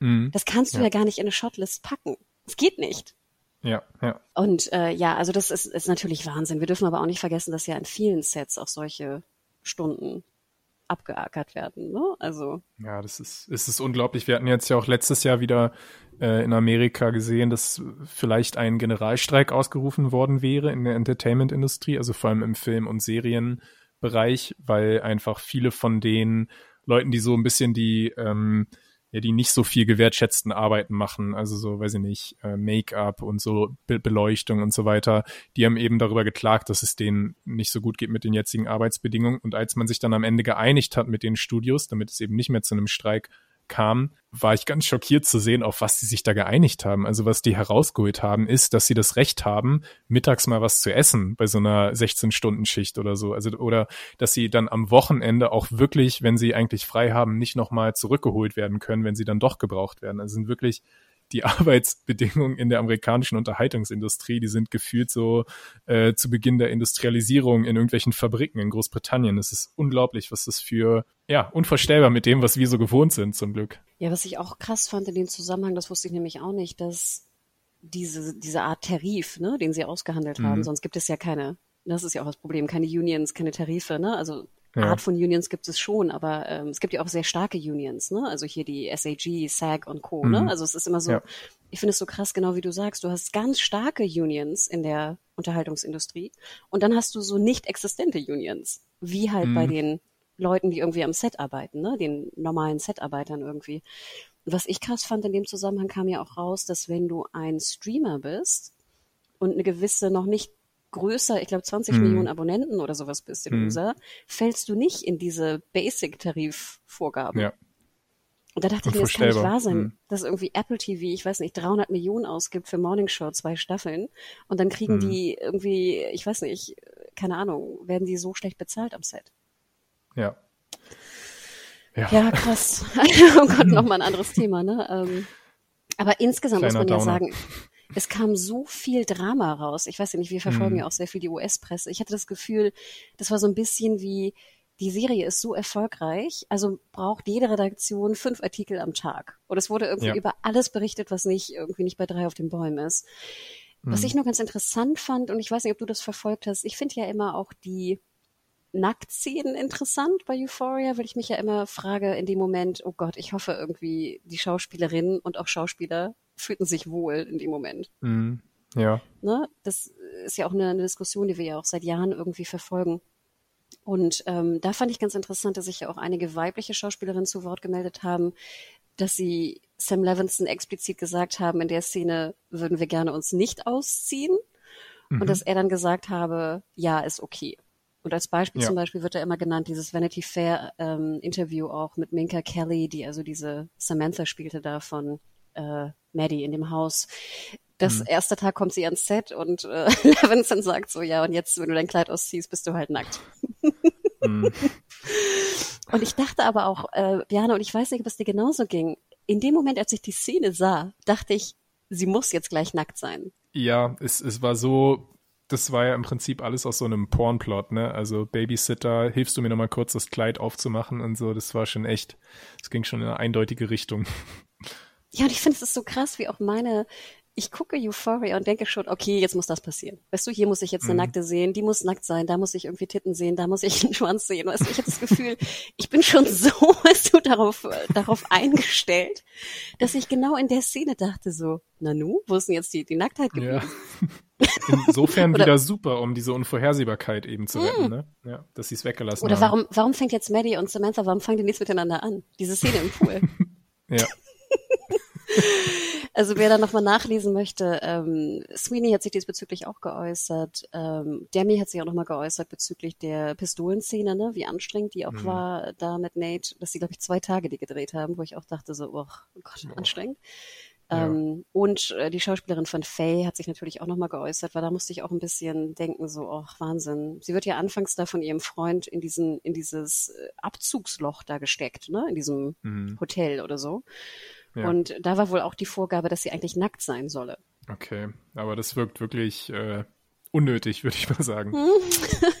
Mhm. Das kannst du ja. ja gar nicht in eine Shotlist packen. Es geht nicht. Ja, ja. Und äh, ja, also das ist, ist natürlich Wahnsinn. Wir dürfen aber auch nicht vergessen, dass ja in vielen Sets auch solche Stunden abgeackert werden. Ne? Also ja, das ist, es unglaublich. Wir hatten jetzt ja auch letztes Jahr wieder äh, in Amerika gesehen, dass vielleicht ein Generalstreik ausgerufen worden wäre in der Entertainment-Industrie, also vor allem im Film- und Serienbereich, weil einfach viele von den Leuten, die so ein bisschen die ähm, ja, die nicht so viel gewertschätzten Arbeiten machen, also so, weiß ich nicht, äh, Make-up und so Be Beleuchtung und so weiter, die haben eben darüber geklagt, dass es denen nicht so gut geht mit den jetzigen Arbeitsbedingungen. Und als man sich dann am Ende geeinigt hat mit den Studios, damit es eben nicht mehr zu einem Streik kam, war ich ganz schockiert zu sehen, auf was sie sich da geeinigt haben. Also was die herausgeholt haben, ist, dass sie das Recht haben, mittags mal was zu essen bei so einer 16-Stunden-Schicht oder so. Also oder dass sie dann am Wochenende auch wirklich, wenn sie eigentlich frei haben, nicht nochmal zurückgeholt werden können, wenn sie dann doch gebraucht werden. Also sind wirklich die Arbeitsbedingungen in der amerikanischen Unterhaltungsindustrie, die sind gefühlt so äh, zu Beginn der Industrialisierung in irgendwelchen Fabriken in Großbritannien. Es ist unglaublich, was das für, ja, unvorstellbar mit dem, was wir so gewohnt sind, zum Glück. Ja, was ich auch krass fand in dem Zusammenhang, das wusste ich nämlich auch nicht, dass diese, diese Art Tarif, ne, den sie ausgehandelt haben, mhm. sonst gibt es ja keine, das ist ja auch das Problem, keine Unions, keine Tarife, ne, also ja. Art von Unions gibt es schon, aber ähm, es gibt ja auch sehr starke Unions, ne? Also hier die SAG, SAG und Co. Ne? Mhm. Ne? Also es ist immer so, ja. ich finde es so krass, genau wie du sagst, du hast ganz starke Unions in der Unterhaltungsindustrie und dann hast du so nicht existente Unions, wie halt mhm. bei den Leuten, die irgendwie am Set arbeiten, ne? Den normalen Set-Arbeitern irgendwie. was ich krass fand in dem Zusammenhang kam ja auch raus, dass wenn du ein Streamer bist und eine gewisse noch nicht größer, ich glaube 20 hm. Millionen Abonnenten oder sowas bist in hm. USA, fällst du nicht in diese Basic-Tarifvorgaben. Ja. Und da dachte ich mir, das kann nicht wahr sein, hm. dass irgendwie Apple TV, ich weiß nicht, 300 Millionen ausgibt für Morning Show, zwei Staffeln. Und dann kriegen hm. die irgendwie, ich weiß nicht, keine Ahnung, werden die so schlecht bezahlt am Set. Ja. Ja, ja krass. oh Gott, nochmal ein anderes Thema, ne? Ähm, Aber insgesamt Kleiner muss man ja Downer. sagen, es kam so viel Drama raus. Ich weiß ja nicht, wir verfolgen Mhm. ja auch sehr viel die US-Presse. Ich hatte das Gefühl, das war so ein bisschen wie, die Serie ist so erfolgreich, also braucht jede Redaktion fünf Artikel am Tag. Und es wurde irgendwie Ja. über alles berichtet, was nicht irgendwie nicht bei drei auf den Bäumen ist. Was Mhm. ich nur ganz interessant fand, und ich weiß nicht, ob du das verfolgt hast, ich finde ja immer auch die Nacktszenen interessant bei Euphoria, weil ich mich ja immer frage in dem Moment, oh Gott, ich hoffe irgendwie, die Schauspielerinnen und auch Schauspieler fühlten sich wohl in dem Moment. Mhm. Ja. Ne? Das ist ja auch eine, eine Diskussion, die wir ja auch seit Jahren irgendwie verfolgen. Und ähm, da fand ich ganz interessant, dass sich ja auch einige weibliche Schauspielerinnen zu Wort gemeldet haben, dass sie Sam Levinson explizit gesagt haben, in der Szene würden wir gerne uns nicht ausziehen. Mhm. Und dass er dann gesagt habe, ja, ist okay. Und als Beispiel Ja. zum Beispiel wird er immer genannt, dieses Vanity Fair ähm, Interview auch mit Minka Kelly, die also diese Samantha spielte da von äh, Maddie in dem Haus. Das Mhm. erste Tag kommt sie ans Set und äh, Levinson sagt so, ja, und jetzt, wenn du dein Kleid ausziehst, bist du halt nackt. Mhm. Und ich dachte aber auch, äh, Jana, und ich weiß nicht, ob es dir genauso ging. In dem Moment, als ich die Szene sah, dachte ich, sie muss jetzt gleich nackt sein. Ja, es, es war so, das war ja im Prinzip alles aus so einem Pornplot, ne? Also Babysitter, hilfst du mir nochmal kurz das Kleid aufzumachen und so, das war schon echt, es ging schon in eine eindeutige Richtung. Ja, und ich finde es ist so krass, wie auch meine, ich gucke Euphoria und denke schon, okay, jetzt muss das passieren. Weißt du, hier muss ich jetzt eine Mhm. Nackte sehen, die muss nackt sein, da muss ich irgendwie Titten sehen, da muss ich einen Schwanz sehen. Weißt du, ich habe das Gefühl, ich bin schon so, weißt du, darauf, darauf eingestellt, dass ich genau in der Szene dachte so, Nanu, wo ist denn jetzt die, die Nacktheit geblieben? Ja. Insofern Oder- wieder super, um diese Unvorhersehbarkeit eben zu retten, ne? Ja, dass sie es weggelassen Oder haben. warum, warum fängt jetzt Maddie und Samantha, warum fangen die nichts miteinander an? Diese Szene im Pool. Ja. Also wer da nochmal nachlesen möchte, ähm, Sweeney hat sich diesbezüglich auch geäußert. Ähm, Demi hat sich auch nochmal geäußert bezüglich der Pistolenszene, ne? wie anstrengend die auch Mhm. war da mit Nate, dass sie, glaube ich, zwei Tage die gedreht haben, wo ich auch dachte so, oh Gott, anstrengend. Ja. Ähm, und äh, die Schauspielerin von Faye hat sich natürlich auch nochmal geäußert, weil da musste ich auch ein bisschen denken, so, oh, Wahnsinn. Sie wird ja anfangs da von ihrem Freund in diesen, in dieses äh, Abzugsloch da gesteckt, ne, in diesem Mhm. Hotel oder so. Ja. Und da war wohl auch die Vorgabe, dass sie eigentlich nackt sein solle. Okay, aber das wirkt wirklich äh, unnötig, würde ich mal sagen. Hm.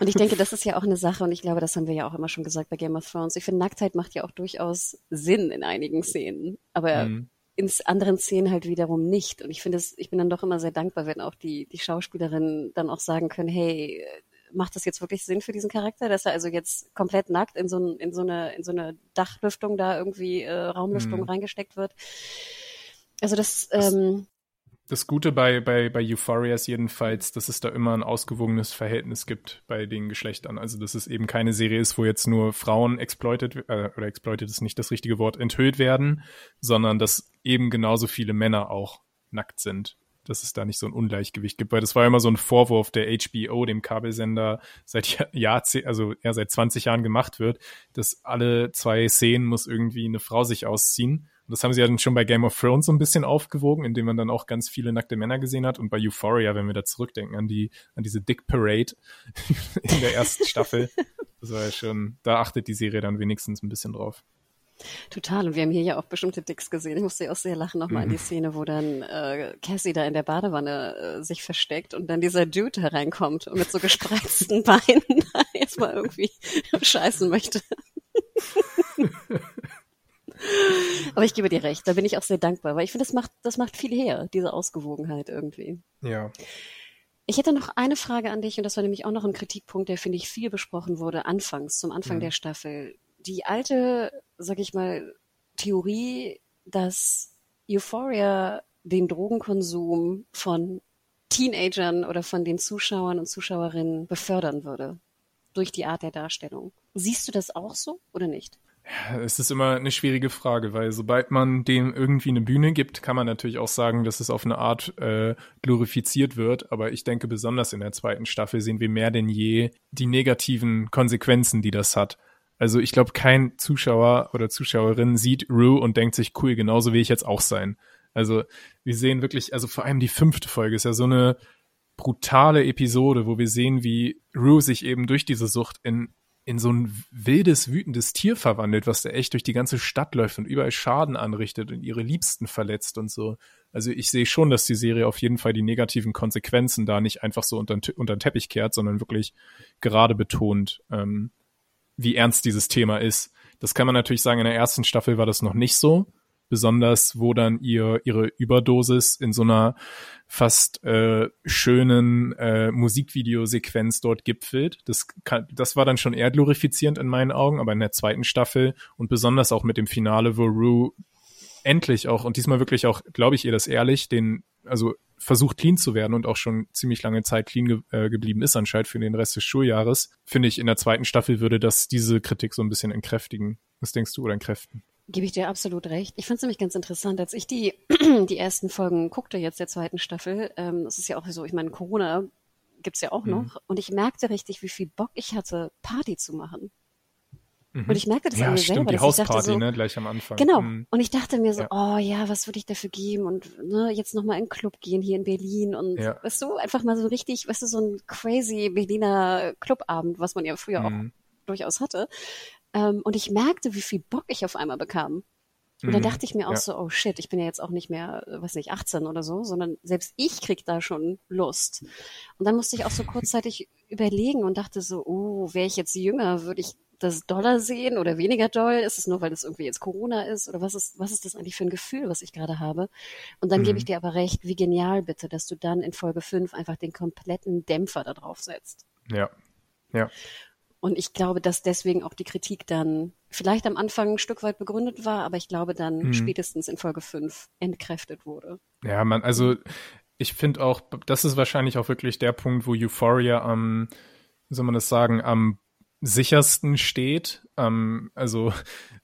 Und ich denke, das ist ja auch eine Sache, und ich glaube, das haben wir ja auch immer schon gesagt bei Game of Thrones. Ich finde, Nacktheit macht ja auch durchaus Sinn in einigen Szenen, aber Mhm. in anderen Szenen halt wiederum nicht. Und ich finde es, ich bin dann doch immer sehr dankbar, wenn auch die, die Schauspielerinnen dann auch sagen können, hey, macht das jetzt wirklich Sinn für diesen Charakter, dass er also jetzt komplett nackt in so, ein, in so eine, in so eine Dachlüftung da irgendwie äh, Raumlüftung Mhm. reingesteckt wird. Also das, ähm, Das Gute bei, bei, bei Euphoria ist jedenfalls, dass es da immer ein ausgewogenes Verhältnis gibt bei den Geschlechtern. Also, dass es eben keine Serie ist, wo jetzt nur Frauen exploited, äh, oder exploited ist nicht das richtige Wort, enthüllt werden, sondern dass eben genauso viele Männer auch nackt sind. Dass es da nicht so ein Ungleichgewicht gibt, weil das war immer so ein Vorwurf der HBO, dem Kabelsender, seit Jahr, Jahrzeh- also ja, seit 20 Jahren gemacht wird, dass alle zwei Szenen muss irgendwie eine Frau sich ausziehen. Und das haben sie ja dann schon bei Game of Thrones so ein bisschen aufgewogen, indem man dann auch ganz viele nackte Männer gesehen hat. Und bei Euphoria, wenn wir da zurückdenken an die, an diese Dick Parade in der ersten Staffel, das war ja schon, da achtet die Serie dann wenigstens ein bisschen drauf. Total. Und wir haben hier ja auch bestimmte Dicks gesehen. Ich musste ja auch sehr lachen nochmal an die Mhm. Szene, wo dann äh, Cassie da in der Badewanne äh, sich versteckt und dann dieser Dude hereinkommt und mit so gespreizten Beinen erstmal irgendwie scheißen möchte. Aber ich gebe dir recht, da bin ich auch sehr dankbar, weil ich finde, das macht, das macht viel her, diese Ausgewogenheit irgendwie. Ja. Ich hätte noch eine Frage an dich und das war nämlich auch noch ein Kritikpunkt, der finde ich viel besprochen wurde anfangs, zum Anfang Mhm. der Staffel. Die alte, sag ich mal, Theorie, dass Euphoria den Drogenkonsum von Teenagern oder von den Zuschauern und Zuschauerinnen befördern würde durch die Art der Darstellung. Siehst du das auch so oder nicht? Es ist immer eine schwierige Frage, weil sobald man dem irgendwie eine Bühne gibt, kann man natürlich auch sagen, dass es auf eine Art äh, glorifiziert wird. Aber ich denke, besonders in der zweiten Staffel sehen wir mehr denn je die negativen Konsequenzen, die das hat. Also ich glaube, kein Zuschauer oder Zuschauerin sieht Rue und denkt sich, cool, genauso will ich jetzt auch sein. Also wir sehen wirklich, also vor allem die fünfte Folge ist ja so eine brutale Episode, wo wir sehen, wie Rue sich eben durch diese Sucht in in so ein wildes, wütendes Tier verwandelt, was da echt durch die ganze Stadt läuft und überall Schaden anrichtet und ihre Liebsten verletzt und so. Also ich sehe schon, dass die Serie auf jeden Fall die negativen Konsequenzen da nicht einfach so unter, unter den Teppich kehrt, sondern wirklich gerade betont, ähm, wie ernst dieses Thema ist. Das kann man natürlich sagen, in der ersten Staffel war das noch nicht so besonders wo dann ihr ihre Überdosis in so einer fast äh, schönen äh, Musikvideosequenz dort gipfelt. Das kann, das war dann schon eher glorifizierend in meinen Augen, aber in der zweiten Staffel und besonders auch mit dem Finale, wo Rue endlich auch und diesmal wirklich auch, glaube ich ihr das ehrlich, den also versucht clean zu werden und auch schon ziemlich lange Zeit clean ge äh, geblieben ist anscheinend für den Rest des Schuljahres, finde ich in der zweiten Staffel würde das diese Kritik so ein bisschen entkräftigen. Was denkst du oder entkräften? Gebe ich dir absolut recht. Ich fand es nämlich ganz interessant, als ich die, die ersten Folgen guckte jetzt der zweiten Staffel. Ähm, es ist ja auch so, ich meine, Corona gibt's ja auch mhm. noch. Und ich merkte richtig, wie viel Bock ich hatte, Party zu machen. Mhm. Und ich merkte das ja, an mir stimmt, selber. Die Hausparty, so, ne, gleich am Anfang. Genau. Mhm. Und ich dachte mir so, Ja. oh ja, was würde ich dafür geben? Und ne, jetzt nochmal in den Club gehen hier in Berlin und Ja. weißt du, einfach mal so richtig, weißt du, so ein crazy Berliner Clubabend, was man ja früher auch Mhm. durchaus hatte. Ähm, und ich merkte, wie viel Bock ich auf einmal bekam. Und dann Mhm. dachte ich mir auch Ja. so, oh shit, ich bin ja jetzt auch nicht mehr, äh, weiß nicht, 18 oder so, sondern selbst ich krieg da schon Lust. Und dann musste ich auch so kurzzeitig überlegen und dachte so, oh, wäre ich jetzt jünger, würde ich das doller sehen oder weniger doll? Ist es nur, weil es irgendwie jetzt Corona ist? Oder was ist, was ist das eigentlich für ein Gefühl, was ich gerade habe? Und dann Mhm. gebe ich dir aber recht, wie genial bitte, dass du dann in Folge 5 einfach den kompletten Dämpfer da drauf setzt. Ja. Ja. Und ich glaube, dass deswegen auch die Kritik dann vielleicht am Anfang ein Stück weit begründet war, aber ich glaube dann Mhm. spätestens in Folge 5 entkräftet wurde. Ja, man, also ich finde auch, das ist wahrscheinlich auch wirklich der Punkt, wo Euphoria am, wie soll man das sagen, am sichersten steht. Ähm, also,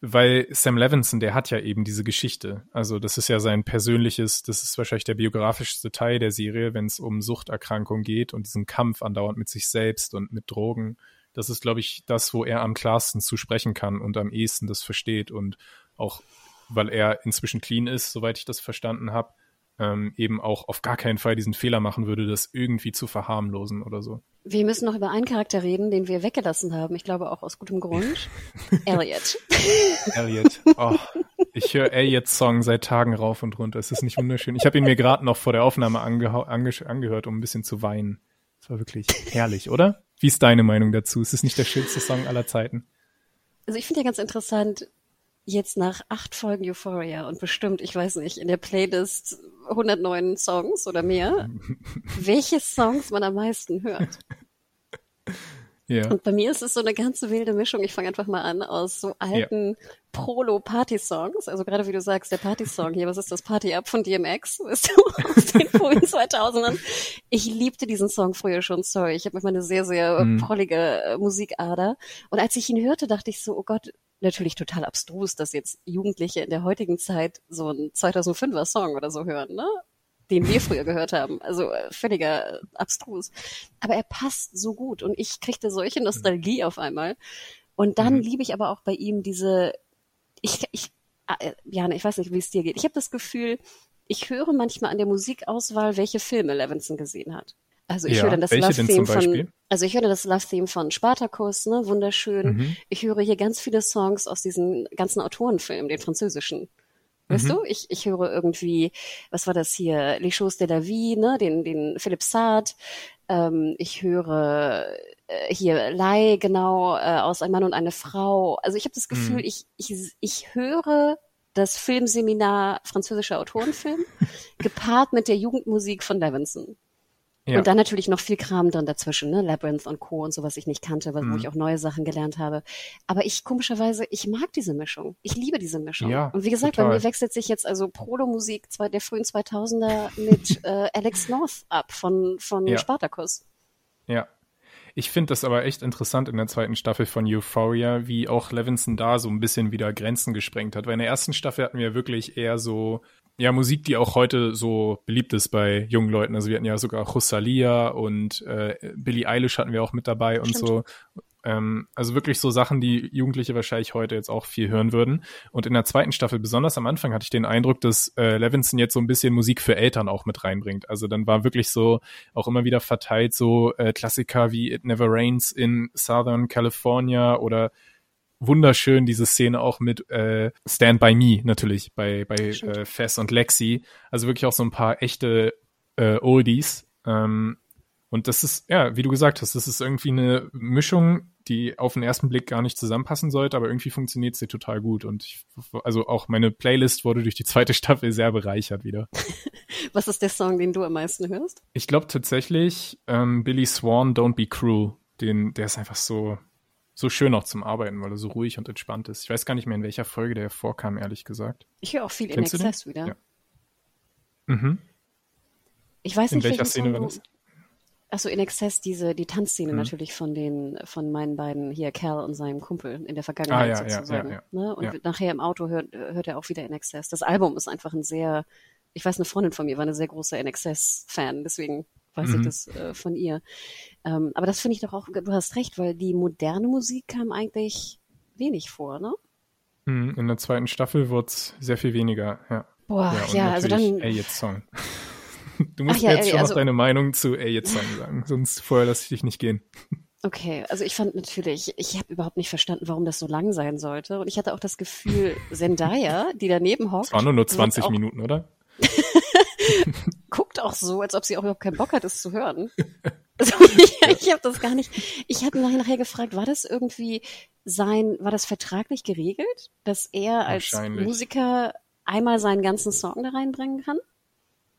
weil Sam Levinson, der hat ja eben diese Geschichte. Also, das ist ja sein persönliches, das ist wahrscheinlich der biografischste Teil der Serie, wenn es um Suchterkrankung geht und diesen Kampf andauernd mit sich selbst und mit Drogen. Das ist, glaube ich, das, wo er am klarsten zu sprechen kann und am ehesten das versteht und auch, weil er inzwischen clean ist, soweit ich das verstanden habe, ähm, eben auch auf gar keinen Fall diesen Fehler machen würde, das irgendwie zu verharmlosen oder so. Wir müssen noch über einen Charakter reden, den wir weggelassen haben. Ich glaube auch aus gutem Grund. Elliot. Elliot. Oh, ich höre Elliots Song seit Tagen rauf und runter. Es ist nicht wunderschön. Ich habe ihn mir gerade noch vor der Aufnahme ange angehört, um ein bisschen zu weinen. Es war wirklich herrlich, oder? Wie ist deine Meinung dazu? Es ist nicht der schönste Song aller Zeiten. Also ich finde ja ganz interessant, jetzt nach acht Folgen Euphoria und bestimmt, ich weiß nicht, in der Playlist 109 Songs oder mehr, welche Songs man am meisten hört. Ja. Und bei mir ist es so eine ganz wilde Mischung. Ich fange einfach mal an aus so alten Prolo-Party-Songs. Also gerade wie du sagst, der Party-Song hier, was ist das? Party Up von DMX, weißt du, aus den frühen 2000ern. Ich liebte diesen Song früher schon, sorry. Ich habe manchmal eine sehr, sehr Mhm. prollige äh, Musikader. Und als ich ihn hörte, dachte ich so, oh Gott, natürlich total abstrus, dass jetzt Jugendliche in der heutigen Zeit so einen 2005er Song oder so hören, ne? den wir früher gehört haben. Also äh, völliger äh, abstrus. Aber er passt so gut und ich kriegte solche Nostalgie auf einmal. Und dann Mhm. liebe ich aber auch bei ihm diese, ich, ich, äh, Jana, ich weiß nicht, wie es dir geht. Ich habe das Gefühl, ich höre manchmal an der Musikauswahl, welche Filme Levinson gesehen hat. Also ich Ja, höre dann das Love Theme von, also ich höre das Love Theme von Spartacus, ne, wunderschön. Mhm. Ich höre hier ganz viele Songs aus diesen ganzen Autorenfilmen, den französischen. Weißt Mhm. du, ich, ich höre irgendwie, was war das hier, Les Choses de la Vie, ne, den, den Philipp Saad. Ähm, ich höre äh, hier Lai, genau, äh, aus Ein Mann und eine Frau. Also ich habe das Gefühl, Mhm. ich, ich, ich höre das Filmseminar französischer Autorenfilm gepaart mit der Jugendmusik von Levinson. Ja. Und dann natürlich noch viel Kram drin dazwischen, ne? Labyrinth und Co. und so, was ich nicht kannte, wo Mhm. ich auch neue Sachen gelernt habe. Aber ich, komischerweise, ich mag diese Mischung. Ich liebe diese Mischung. Ja, und wie gesagt, total. bei mir wechselt sich jetzt also Prolo-Musik der frühen 2000er mit äh, Alex North ab von, von Ja. Spartacus. Ja. Ich finde das aber echt interessant in der zweiten Staffel von Euphoria, wie auch Levinson da so ein bisschen wieder Grenzen gesprengt hat. Weil in der ersten Staffel hatten wir wirklich eher so, ja, Musik, die auch heute so beliebt ist bei jungen Leuten. Also wir hatten ja sogar Rosalia und äh, Billie Eilish hatten wir auch mit dabei und Stimmt. so. Ähm, also wirklich so Sachen, die Jugendliche wahrscheinlich heute jetzt auch viel hören würden. Und in der zweiten Staffel, besonders am Anfang, hatte ich den Eindruck, dass äh, Levinson jetzt so ein bisschen Musik für Eltern auch mit reinbringt. Also dann war wirklich so auch immer wieder verteilt so äh, Klassiker wie It Never Rains in Southern California oder wunderschön diese Szene auch mit äh, Stand By Me natürlich bei, bei äh, Fess und Lexi. Also wirklich auch so ein paar echte äh, Oldies. Ähm, und das ist, ja, wie du gesagt hast, das ist irgendwie eine Mischung, die auf den ersten Blick gar nicht zusammenpassen sollte, aber irgendwie funktioniert sie total gut. Und ich, also auch meine Playlist wurde durch die zweite Staffel sehr bereichert wieder. Was ist der Song, den du am meisten hörst? Ich glaube tatsächlich ähm, Billy Swan, Don't Be Cruel. Den, der ist einfach so, so schön auch zum Arbeiten, weil er so ruhig und entspannt ist. Ich weiß gar nicht mehr, in welcher Folge der vorkam, ehrlich gesagt. Ich höre auch viel Kennst in Excess wieder. Ja. Mhm. Ich weiß in nicht, welcher Szene war das? Achso, in Excess, diese, die Tanzszene Mhm. natürlich von den, von meinen beiden hier, Cal und seinem Kumpel in der Vergangenheit Ah, ja, sozusagen. ja, ja. Ne? Und nachher im Auto hört, hört er auch wieder in Excess. Das Album ist einfach ein sehr, ich weiß, eine Freundin von mir war eine sehr große in Excess-Fan, deswegen weiß ich Mhm. das äh, von ihr. Ähm, aber das finde ich doch auch, du hast recht, weil die moderne Musik kam eigentlich wenig vor, ne? Mhm, In der zweiten Staffel wurde es sehr viel weniger, ja. Boah, ja, also dann, Elliot's Song. Du musst Ach ja, jetzt ey, schon also- noch deine Meinung zu Elliot's Song sagen, sonst vorher lasse ich dich nicht gehen. Okay, also ich fand natürlich, ich habe überhaupt nicht verstanden, warum das so lang sein sollte. Und ich hatte auch das Gefühl, Zendaya, die daneben hockt, Es waren nur nur wird 20 auch, Minuten, oder? guckt auch so, als ob sie auch überhaupt keinen Bock hat, es zu hören. Also ich ich habe das gar nicht. Ich habe nachher, nachher gefragt, war das irgendwie sein, war das vertraglich geregelt, dass er als. Musiker einmal seinen ganzen Song da reinbringen kann?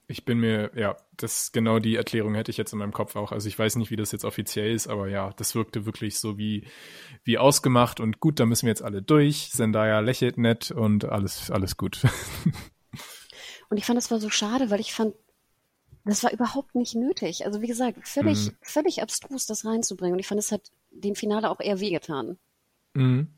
Ich bin mir, ja, das genau die Erklärung hätte ich jetzt in meinem Kopf auch. Also ich weiß nicht, wie das jetzt offiziell ist, aber ja, das wirkte wirklich so wie, wie ausgemacht und gut, da müssen wir jetzt alle durch. Zendaya lächelt nett und alles, alles gut. Und ich fand, das war so schade, weil ich fand, das war überhaupt nicht nötig. Also wie gesagt, völlig, Mhm. völlig abstrus, das reinzubringen. Und ich fand, es hat dem Finale auch eher wehgetan. Mhm.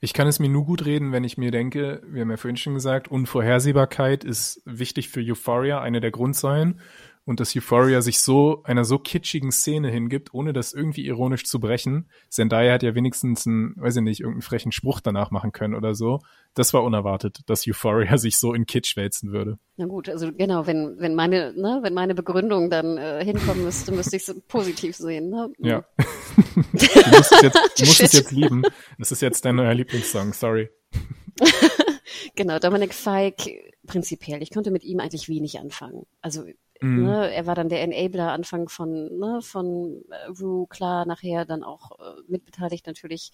Ich kann es mir nur gut reden, wenn ich mir denke, wir haben ja vorhin schon gesagt, Unvorhersehbarkeit ist wichtig für Euphoria, eine der Grundsäulen. Und dass Euphoria sich so einer so kitschigen Szene hingibt, ohne das irgendwie ironisch zu brechen. Zendaya hat ja wenigstens einen, weiß ich nicht, irgendeinen frechen Spruch danach machen können oder so. Das war unerwartet, dass Euphoria sich so in Kitsch wälzen würde. Na gut, also genau, wenn, wenn meine, ne, wenn meine Begründung dann äh, hinkommen müsste, müsste ich es positiv sehen. Ne? Ja. du musst es jetzt, du musst es jetzt lieben. Das ist jetzt dein neuer Lieblingssong, sorry. Genau, Dominic Fike, prinzipiell, ich konnte mit ihm eigentlich wenig anfangen. Also, Mhm. ne, er war dann der Enabler Anfang von, ne, von äh, Rue, klar, nachher dann auch äh, mitbeteiligt natürlich.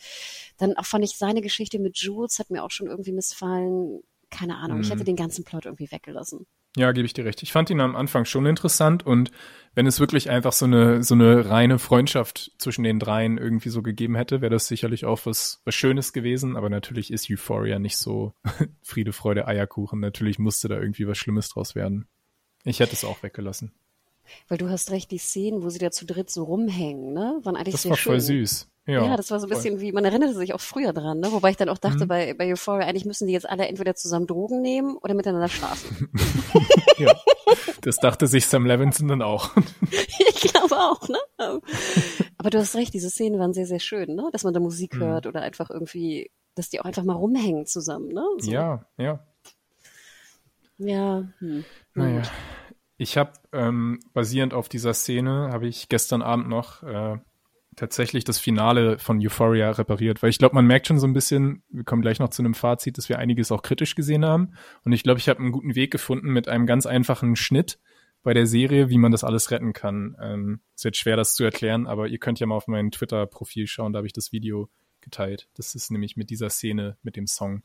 Dann auch fand ich seine Geschichte mit Jules, hat mir auch schon irgendwie missfallen. Keine Ahnung, ich Mhm. hätte den ganzen Plot irgendwie weggelassen. Ja, gebe ich dir recht. Ich fand ihn am Anfang schon interessant und wenn es wirklich einfach so eine so eine reine Freundschaft zwischen den dreien irgendwie so gegeben hätte, wäre das sicherlich auch was was Schönes gewesen. Aber natürlich ist Euphoria nicht so Friede, Freude, Eierkuchen. Natürlich musste da irgendwie was Schlimmes draus werden. Ich hätte es auch weggelassen. Weil du hast recht, die Szenen, wo sie da zu dritt so rumhängen, ne, waren eigentlich Das sehr war schön. voll süß. Ja, Ja, das war so ein voll. bisschen wie, man erinnerte sich auch früher dran, ne? wobei ich dann auch dachte Mhm. bei, bei Euphoria, eigentlich müssen die jetzt alle entweder zusammen Drogen nehmen oder miteinander schlafen. Ja, das dachte sich Sam Levinson dann auch. ich glaube auch, ne? Aber du hast recht, diese Szenen waren sehr, sehr schön, ne? Dass man da Musik Mhm. hört oder einfach irgendwie, dass die auch einfach mal rumhängen zusammen, ne? So. Ja, ja. Ja, hm. Na Naja. Ich habe ähm, basierend auf dieser Szene habe ich gestern Abend noch äh, tatsächlich das Finale von Euphoria repariert, weil ich glaube, man merkt schon so ein bisschen, wir kommen gleich noch zu einem Fazit, dass wir einiges auch kritisch gesehen haben. Und ich glaube, ich habe einen guten Weg gefunden mit einem ganz einfachen Schnitt bei der Serie, wie man das alles retten kann. Ähm, ist jetzt schwer, das zu erklären, aber ihr könnt ja mal auf mein Twitter-Profil schauen, da habe ich das Video geteilt. Das ist nämlich mit dieser Szene, mit dem Song,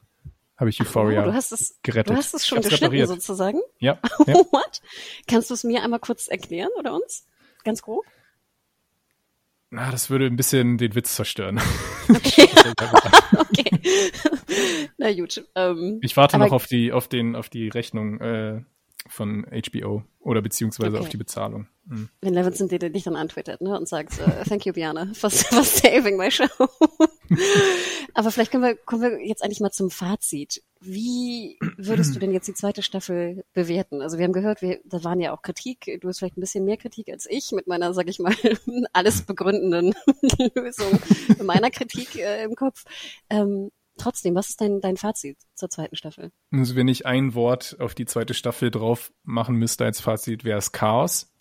habe ich Euphoria Oh, du hast es, gerettet. du hast es schon geschnitten repariert. sozusagen. Ja, ja. What? Kannst du es mir einmal kurz erklären oder uns? Ganz grob? Na, das würde ein bisschen den Witz zerstören. Okay. okay. Na gut. Ähm, Ich warte noch auf die, auf den, auf die Rechnung äh, von HBO oder beziehungsweise Okay. auf die Bezahlung. Mhm. wenn Levinson dir dich dann antwittert ne, und sagt, äh, thank you, Biane, for, for saving my show. Aber vielleicht können wir, kommen wir jetzt eigentlich mal zum Fazit. Wie würdest du denn jetzt die zweite Staffel bewerten? Also wir haben gehört, wir, da waren ja auch Kritik. Du hast vielleicht ein bisschen mehr Kritik als ich mit meiner, sag ich mal, alles begründenden Lösung meiner Kritik äh, im Kopf. Ähm, trotzdem, was ist dein, dein Fazit zur zweiten Staffel? Also wenn ich ein Wort auf die zweite Staffel drauf machen müsste als Fazit, wäre es Chaos.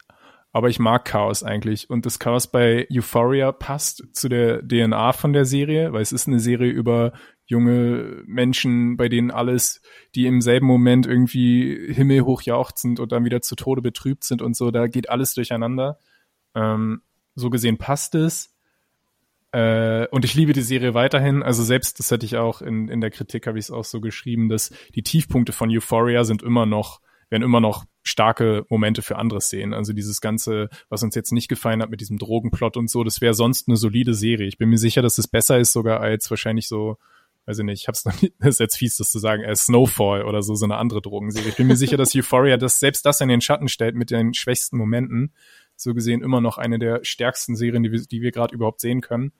Aber ich mag Chaos eigentlich. Und das Chaos bei Euphoria passt zu der DNA von der Serie, weil es ist eine Serie über junge Menschen, bei denen alles, die im selben Moment irgendwie himmelhoch jauchzend und dann wieder zu Tode betrübt sind und so, da geht alles durcheinander. Ähm, so gesehen passt es. Äh, und ich liebe die Serie weiterhin. Also selbst, das hätte ich auch in, in der Kritik, habe ich es auch so geschrieben, dass die Tiefpunkte von Euphoria sind immer noch werden immer noch starke Momente für andere Szenen. Also dieses Ganze, was uns jetzt nicht gefallen hat mit diesem Drogenplot und so, das wäre sonst eine solide Serie. Ich bin mir sicher, dass es besser ist sogar als wahrscheinlich so, weiß ich nicht, ich hab's noch nicht, das ist jetzt fies, das zu sagen, äh, Snowfall oder so, so eine andere Drogenserie. Ich bin mir sicher, dass Euphoria das, selbst das in den Schatten stellt mit den schwächsten Momenten. So gesehen immer noch eine der stärksten Serien, die wir, die wir gerade überhaupt sehen können.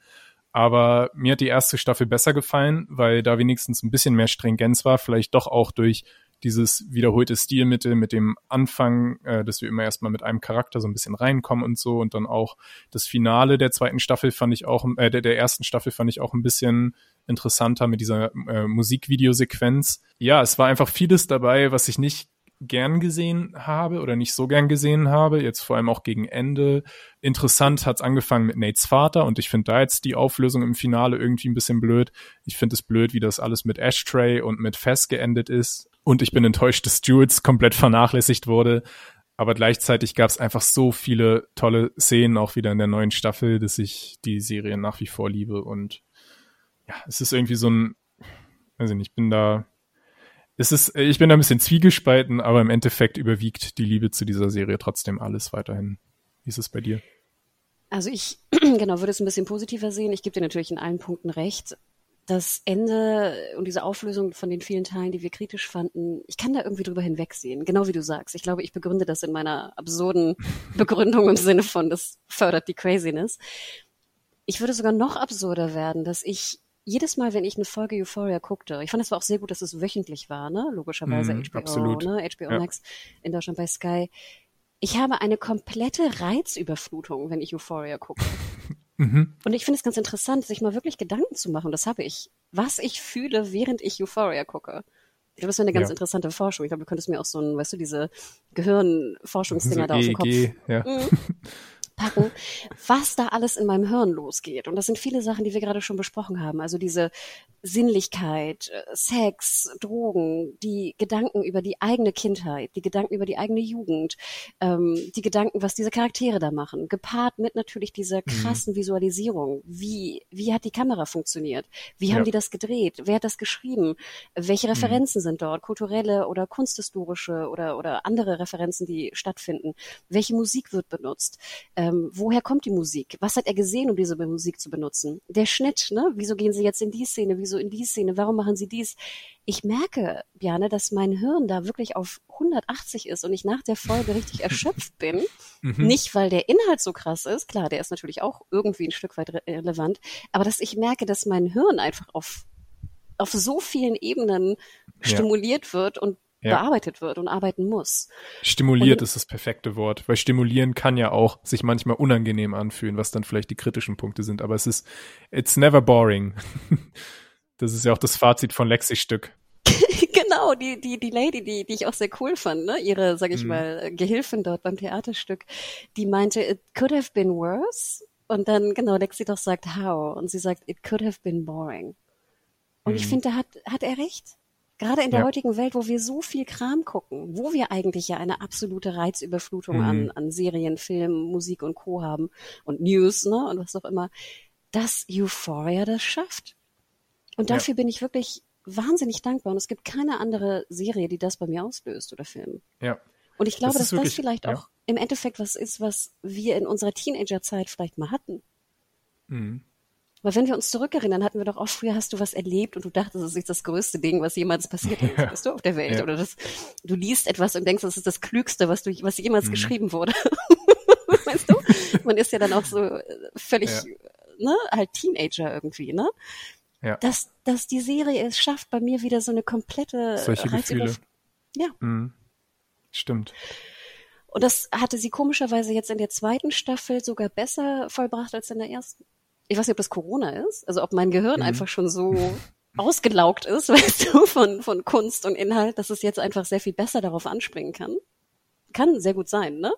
Aber mir hat die erste Staffel besser gefallen, weil da wenigstens ein bisschen mehr Stringenz war, vielleicht doch auch durch dieses wiederholte Stilmittel mit dem Anfang, äh, dass wir immer erstmal mit einem Charakter so ein bisschen reinkommen und so und dann auch das Finale der zweiten Staffel fand ich auch, äh, der, der ersten Staffel fand ich auch ein bisschen interessanter mit dieser äh, Musikvideosequenz. Ja, es war einfach vieles dabei, was ich nicht gern gesehen habe oder nicht so gern gesehen habe, jetzt vor allem auch gegen Ende. Interessant hat's angefangen mit Nates Vater und ich finde da jetzt die Auflösung im Finale irgendwie ein bisschen blöd. Ich finde es blöd, wie das alles mit Ashtray und mit Fest geendet ist. Und ich bin enttäuscht, dass Stewards komplett vernachlässigt wurde. Aber gleichzeitig gab es einfach so viele tolle Szenen auch wieder in der neuen Staffel, dass ich die Serie nach wie vor liebe. Und ja, es ist irgendwie so ein, nicht, ich bin da, es ist, ich bin da ein bisschen zwiegespalten, aber im Endeffekt überwiegt die Liebe zu dieser Serie trotzdem alles weiterhin. Wie ist es bei dir? Also ich, genau, würde es ein bisschen positiver sehen. Ich gebe dir natürlich in allen Punkten recht das Ende und diese Auflösung von den vielen Teilen, die wir kritisch fanden, ich kann da irgendwie drüber hinwegsehen. Genau wie du sagst. Ich glaube, ich begründe das in meiner absurden Begründung im Sinne von, das fördert die Craziness. Ich würde sogar noch absurder werden, dass ich jedes Mal, wenn ich eine Folge Euphoria guckte, ich fand es war auch sehr gut, dass es wöchentlich war, ne? Logischerweise mm, HBO, absolut. ne? HBO ja. Max in Deutschland bei Sky. Ich habe eine komplette Reizüberflutung, wenn ich Euphoria gucke. Mhm. Und ich finde es ganz interessant, sich mal wirklich Gedanken zu machen, das habe ich, was ich fühle, während ich Euphoria gucke. Ich glaube, das wäre eine ganz ja. interessante Forschung. Ich glaube, du könntest mir auch so ein, weißt du, diese Gehirnforschungsdinger so da aus dem Kopf. Ja. Mhm. packen, was da alles in meinem Hirn losgeht. Und das sind viele Sachen, die wir gerade schon besprochen haben. Also diese Sinnlichkeit, äh, Sex, Drogen, die Gedanken über die eigene Kindheit, die Gedanken über die eigene Jugend, ähm, die Gedanken, was diese Charaktere da machen, gepaart mit natürlich dieser mhm. krassen. Visualisierung. Wie, wie hat die Kamera funktioniert? Wie ja. haben die das gedreht? Wer hat das geschrieben? Welche mhm. Referenzen mhm. sind dort? Kulturelle oder kunsthistorische oder, oder andere Referenzen, die stattfinden? Welche Musik wird benutzt? Ähm, woher kommt die Musik? Was hat er gesehen, um diese Musik zu benutzen? Der Schnitt, ne? Wieso gehen sie jetzt in die Szene? Wieso in die Szene? Warum machen sie dies? Ich merke, Bjane, dass mein Hirn da wirklich auf 180 ist und ich nach der Folge richtig erschöpft bin. Mhm. Nicht, weil der Inhalt so krass ist. Klar, der ist natürlich auch irgendwie ein Stück weit re relevant. Aber dass ich merke, dass mein Hirn einfach auf auf so vielen Ebenen stimuliert ja. wird und ja. bearbeitet wird und arbeiten muss. Stimuliert und, ist das perfekte Wort, weil stimulieren kann ja auch sich manchmal unangenehm anfühlen, was dann vielleicht die kritischen Punkte sind, aber es ist, it's never boring. das ist ja auch das Fazit von Lexi-Stück. genau, die, die, die Lady, die, die ich auch sehr cool fand, ne? ihre, sag ich mhm. mal, Gehilfin dort beim Theaterstück, die meinte, it could have been worse. Und dann, genau, Lexi doch sagt, how? Und sie sagt, it could have been boring. Und mhm. ich finde, da hat, hat er recht. Gerade in der ja. heutigen Welt, wo wir so viel Kram gucken, wo wir eigentlich ja eine absolute Reizüberflutung mhm. an, an Serien, Filmen, Musik und Co. haben und News, ne, und was auch immer, dass Euphoria das schafft. Und dafür ja. bin ich wirklich wahnsinnig dankbar. Und es gibt keine andere Serie, die das bei mir auslöst oder Film. Ja. Und ich glaube, das dass wirklich, das vielleicht ja. auch im Endeffekt was ist, was wir in unserer Teenagerzeit vielleicht mal hatten. Mhm. Weil wenn wir uns zurückerinnern, hatten wir doch auch früher hast du was erlebt und du dachtest, das ist das größte Ding, was jemals passiert ist, ja. weißt du, auf der Welt. Ja. Oder das, du liest etwas und denkst, das ist das Klügste, was du, was jemals mhm. geschrieben wurde. weißt du? Man ist ja dann auch so äh, völlig, ja. ne, halt Teenager irgendwie, ne? Ja. Dass, dass die Serie es schafft, bei mir wieder so eine komplette Solche Gefühle. Ja. Mhm. Stimmt. Und das hatte sie komischerweise jetzt in der zweiten Staffel sogar besser vollbracht als in der ersten. Ich weiß nicht, ob das Corona ist, also ob mein Gehirn Mhm. einfach schon so ausgelaugt ist, weißt du, von, von Kunst und Inhalt, dass es jetzt einfach sehr viel besser darauf anspringen kann. Kann sehr gut sein, ne?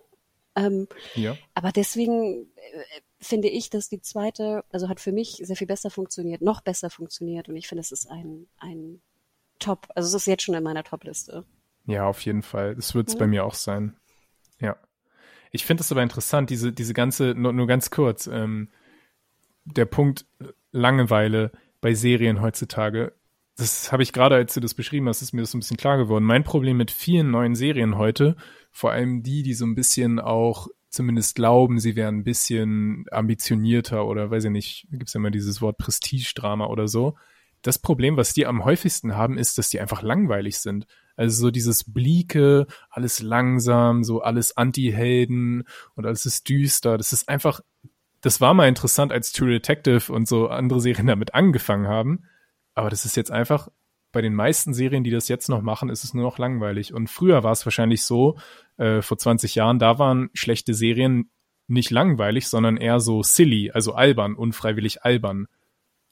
Ähm, Ja. aber deswegen äh, finde ich, dass die zweite, also hat für mich sehr viel besser funktioniert, noch besser funktioniert und ich finde, es ist ein, ein Top, also es ist jetzt schon in meiner Top-Liste. Ja, auf jeden Fall. Das wird es Ja. bei mir auch sein. Ja. Ich finde es aber interessant, diese, diese ganze, nur, nur ganz kurz, ähm, der Punkt Langeweile bei Serien heutzutage. Das habe ich gerade, als du das beschrieben hast, ist mir das so ein bisschen klar geworden. Mein Problem mit vielen neuen Serien heute, vor allem die, die so ein bisschen auch zumindest glauben, sie wären ein bisschen ambitionierter oder weiß ich nicht, gibt's ja immer dieses Wort Prestige-Drama oder so. Das Problem, was die am häufigsten haben, ist, dass die einfach langweilig sind. Also so dieses Blieke, alles langsam, so alles Anti-Helden und alles ist düster. Das ist einfach, das war mal interessant, als True Detective und so andere Serien damit angefangen haben. Aber das ist jetzt einfach, bei den meisten Serien, die das jetzt noch machen, ist es nur noch langweilig. Und früher war es wahrscheinlich so, äh, vor 20 Jahren, da waren schlechte Serien nicht langweilig, sondern eher so silly, also albern, unfreiwillig albern.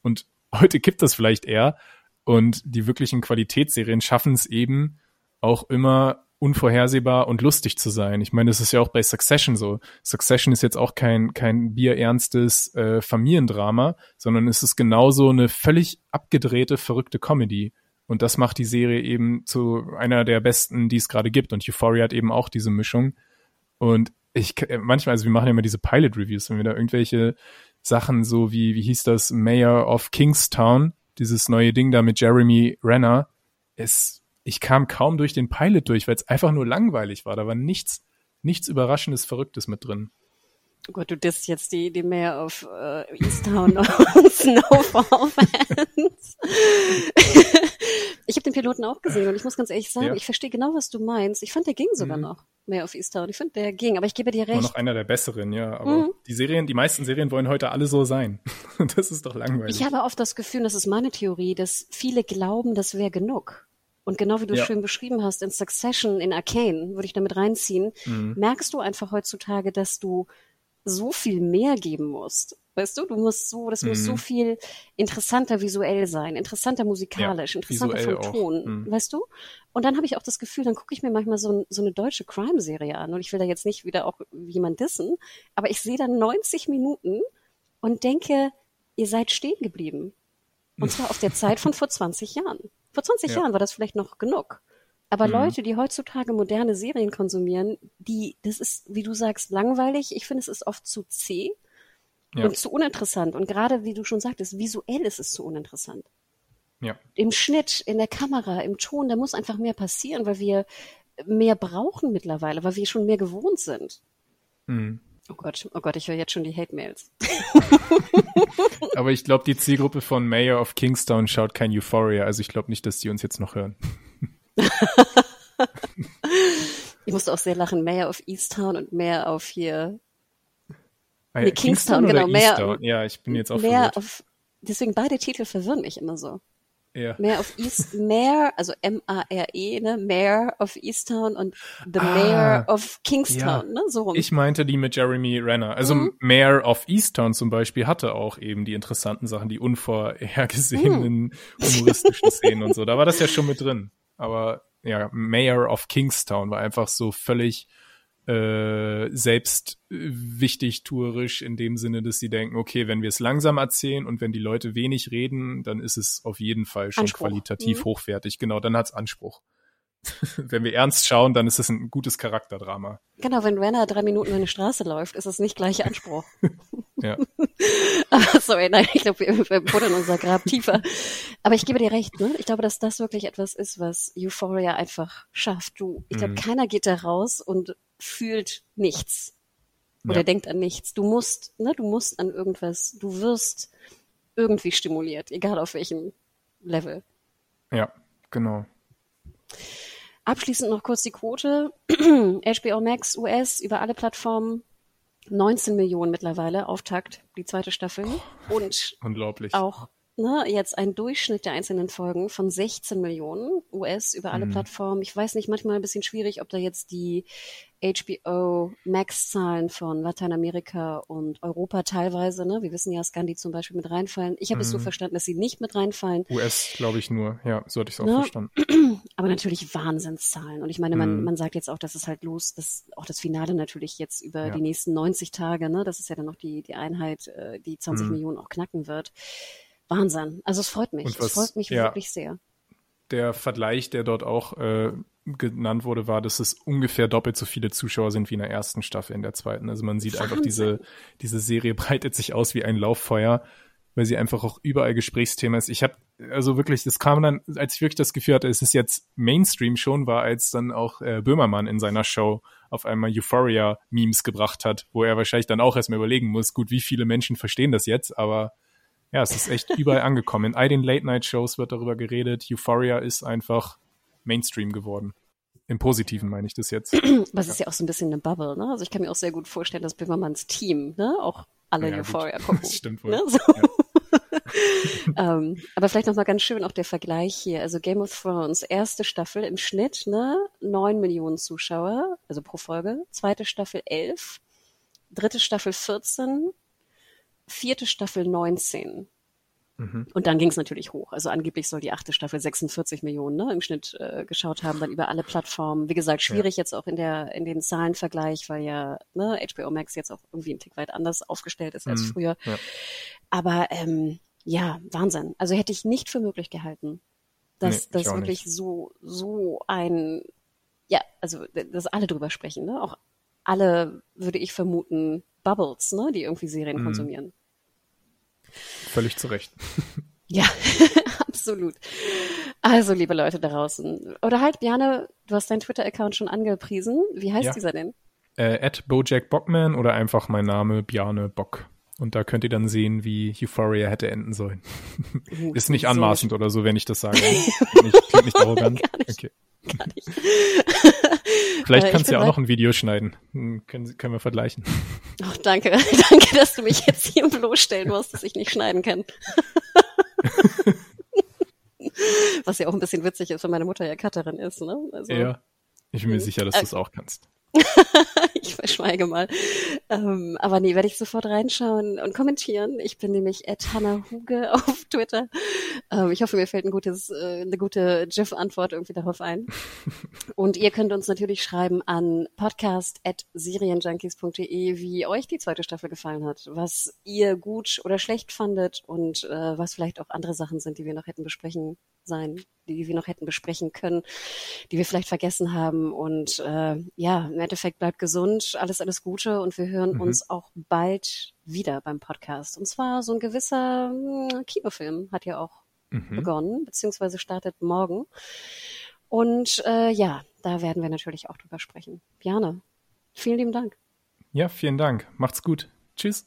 Und heute gibt das vielleicht eher. Und die wirklichen Qualitätsserien schaffen es eben auch immer unvorhersehbar und lustig zu sein. Ich meine, das ist ja auch bei Succession so. Succession ist jetzt auch kein, kein bierernstes äh, Familiendrama, sondern es ist genauso eine völlig abgedrehte, verrückte Comedy. Und das macht die Serie eben zu einer der besten, die es gerade gibt. Und Euphoria hat eben auch diese Mischung. Und ich äh, manchmal, also wir machen ja immer diese Pilot-Reviews, wenn wir da irgendwelche Sachen so wie, wie hieß das, Mayor of Kingstown, dieses neue Ding da mit Jeremy Renner, es, ich kam kaum durch den Pilot durch, weil es einfach nur langweilig war. Da war nichts, nichts Überraschendes, Verrücktes mit drin. Oh Gott, du disst jetzt die, die Mayor of äh, Easttown und Snowfall-Fans. ich habe den Piloten auch gesehen und ich muss ganz ehrlich sagen, Ja. ich verstehe genau, was du meinst. Ich fand, der ging sogar Mhm. noch, Mayor of Easttown. Ich finde, der ging, aber ich gebe dir recht. noch einer der besseren, ja. Aber Mhm. die Serien, die meisten Serien wollen heute alle so sein. Und das ist doch langweilig. Ich habe oft das Gefühl, das ist meine Theorie, dass viele glauben, das wäre genug. Und genau wie du Ja. schön beschrieben hast, in Succession, in Arcane, würde ich damit reinziehen, Mhm. merkst du einfach heutzutage, dass du so viel mehr geben musst. Weißt du, du musst so, das muss Mhm. so viel interessanter visuell sein, interessanter musikalisch, Ja, interessanter vom. Ton, Mhm. weißt du? Und dann habe ich auch das Gefühl, dann gucke ich mir manchmal so, so eine deutsche Crime-Serie an und ich will da jetzt nicht wieder auch jemand dissen, aber ich sehe dann 90 Minuten und denke, ihr seid stehen geblieben. Und zwar auf der Zeit von vor 20 Jahren. Vor 20 Ja. Jahren war das vielleicht noch genug. Aber Mhm. Leute, die heutzutage moderne Serien konsumieren, die, das ist, wie du sagst, langweilig. Ich finde, es ist oft zu zäh Ja. und zu uninteressant. Und gerade, wie du schon sagtest, visuell ist es zu uninteressant. ja. Im Schnitt, in der Kamera, im Ton, da muss einfach mehr passieren, weil wir mehr brauchen mittlerweile, weil wir schon mehr gewohnt sind. Mhm. Oh Gott, oh Gott, ich höre jetzt schon die Hate-Mails. Aber ich glaube, die Zielgruppe von Mayor of Kingstown schaut kein Euphoria. Also ich glaube nicht, dass die uns jetzt noch hören. Ich musste auch sehr lachen, Mayor of Easttown und mehr auf hier, Ah, Nee, Kingstown, oder genau, Mayor- Easttown? Ja, ich bin jetzt auch mehr verwirrt. auf, deswegen beide Titel verwirren mich immer so. Ja. Mayor of East, Mayor, also M-A-R-E, ne, Mayor of Easttown und The Ah, Mayor of Kingstown, ja. ne, so rum. Ich meinte die mit Jeremy Renner. Also Mhm. Mayor of Easttown zum Beispiel hatte auch eben die interessanten Sachen, die unvorhergesehenen Mhm. humoristischen Szenen und so. Da war das ja schon mit drin. Aber ja, Mayor of Kingstown war einfach so völlig äh, selbst äh, wichtig tourisch in dem Sinne, dass sie denken, okay, wenn wir es langsam erzählen und wenn die Leute wenig reden, dann ist es auf jeden Fall schon Anspruch. qualitativ Mhm. hochwertig. Genau, dann hat's Anspruch. wenn wir ernst schauen, dann ist es ein gutes Charakterdrama. Genau, wenn Renner drei Minuten über eine Straße läuft, ist es nicht gleich Anspruch. Ja. Aber sorry, nein, ich glaube, wir, wir buddeln unser Grab tiefer. Aber ich gebe dir recht, ne? Ich glaube, dass das wirklich etwas ist, was Euphoria einfach schafft. Du, ich glaube, Mhm. keiner geht da raus und fühlt nichts. Oder Ja. denkt an nichts. Du musst, ne, du musst an irgendwas, du wirst irgendwie stimuliert, egal auf welchem Level. Ja, genau. Abschließend noch kurz die Quote. HBO Max US über alle Plattformen 19 Millionen mittlerweile, Auftakt, die zweite Staffel. Und Unglaublich. auch ne, jetzt ein Durchschnitt der einzelnen Folgen von 16 Millionen US über alle Mhm. Plattformen. Ich weiß nicht, manchmal ein bisschen schwierig, ob da jetzt die HBO Max-Zahlen von Lateinamerika und Europa teilweise, ne, wir wissen ja, Scandi zum Beispiel mit reinfallen. Ich habe es so Mhm. verstanden, dass sie nicht mit reinfallen. US, glaube ich, nur. Ja, so hatte ich es auch Ne? verstanden. Aber natürlich Wahnsinnszahlen. Und ich meine, man, Mhm. man sagt jetzt auch, dass es halt los, dass auch das Finale natürlich jetzt über Ja. die nächsten 90 Tage, ne, das ist ja dann noch die, die Einheit, äh, die 20 Mhm. Millionen auch knacken wird. Wahnsinn. Also es freut mich. Was- es freut mich ja. wirklich sehr. Der Vergleich, der dort auch äh, genannt wurde, war, dass es ungefähr doppelt so viele Zuschauer sind wie in der ersten Staffel, in der zweiten. Also man sieht einfach, diese, diese Serie breitet sich aus wie ein Lauffeuer, weil sie einfach auch überall Gesprächsthema ist. Ich habe also wirklich, das kam dann, als ich wirklich das Gefühl hatte, es ist jetzt Mainstream schon, war, als dann auch äh, Böhmermann in seiner Show auf einmal Euphoria-Memes gebracht hat, wo er wahrscheinlich dann auch erstmal überlegen muss, gut, wie viele Menschen verstehen das jetzt, aber ja, es ist echt überall angekommen. In all den Late-Night-Shows wird darüber geredet. Euphoria ist einfach Mainstream geworden. Im Positiven meine ich das jetzt. Aber es ist ja auch so ein bisschen eine Bubble, ne? Also ich kann mir auch sehr gut vorstellen, dass Böhmermanns Team, ne, auch alle Ja, gut. Euphoria gucken. Das stimmt wohl. Ne? So. ähm, aber vielleicht noch mal ganz schön auch der Vergleich hier. Also Game of Thrones, erste Staffel im Schnitt, ne, neun Millionen Zuschauer, also pro Folge. Zweite Staffel elf, dritte Staffel 14, vierte Staffel 19. Mhm. Und dann ging es natürlich hoch. Also angeblich soll die achte Staffel 46 Millionen ne, im Schnitt äh, geschaut haben, dann über alle Plattformen. Wie gesagt, schwierig jetzt auch in der in den Zahlenvergleich, weil ja ne, HBO Max jetzt auch irgendwie ein Tick weit anders aufgestellt ist als Mhm, früher. ja. Aber ähm, ja, Wahnsinn. Also hätte ich nicht für möglich gehalten, dass Nee, das wirklich so so ein ja, also dass alle drüber sprechen, ne? Auch alle würde ich vermuten Bubbles, ne, die irgendwie Serien Mhm. konsumieren. Völlig zu Recht. Ja, absolut. Also, liebe Leute da draußen. Oder halt, Bjane, du hast deinen Twitter-Account schon angepriesen. Wie heißt Ja. dieser denn? Äh, at Bojack Bockman oder einfach mein Name Bjarne Bock. Und da könnt ihr dann sehen, wie Euphoria hätte enden sollen. Uh, Ist nicht so anmaßend oder so, wenn ich das sage. Klingt nicht, klingt nicht arrogant. Gar nicht. Okay. Gar nicht. Vielleicht Äh, kannst ich du ja auch noch ein Video schneiden. Hm, Können, können wir vergleichen. Ach, danke. Danke, dass du mich jetzt hier bloßstellen musst, dass ich nicht schneiden kann. Was ja auch ein bisschen witzig ist, wenn meine Mutter ja Cutterin ist, ne? Also, Ja. Ich bin mir sicher, dass Äh, du es auch kannst. ich verschweige mal. Ähm, aber nee, werde ich sofort reinschauen und kommentieren. Ich bin nämlich at Hannah Huge auf Twitter. Ähm, ich hoffe, mir fällt ein gutes, äh, eine gute GIF-Antwort irgendwie darauf ein. Und ihr könnt uns natürlich schreiben an podcast.serienjunkies.de, wie euch die zweite Staffel gefallen hat, was ihr gut oder schlecht fandet und äh, was vielleicht auch andere Sachen sind, die wir noch hätten besprechen sein, die wir noch hätten besprechen können, die wir vielleicht vergessen haben. Und äh, ja, im Endeffekt bleibt gesund, alles, alles Gute und wir hören Mhm. uns auch bald wieder beim Podcast. Und zwar so ein gewisser mh, Kinofilm hat ja auch Mhm. begonnen, beziehungsweise startet morgen. Und äh, ja, da werden wir natürlich auch drüber sprechen. Bjane, vielen lieben Dank. Ja, vielen Dank. Macht's gut. Tschüss.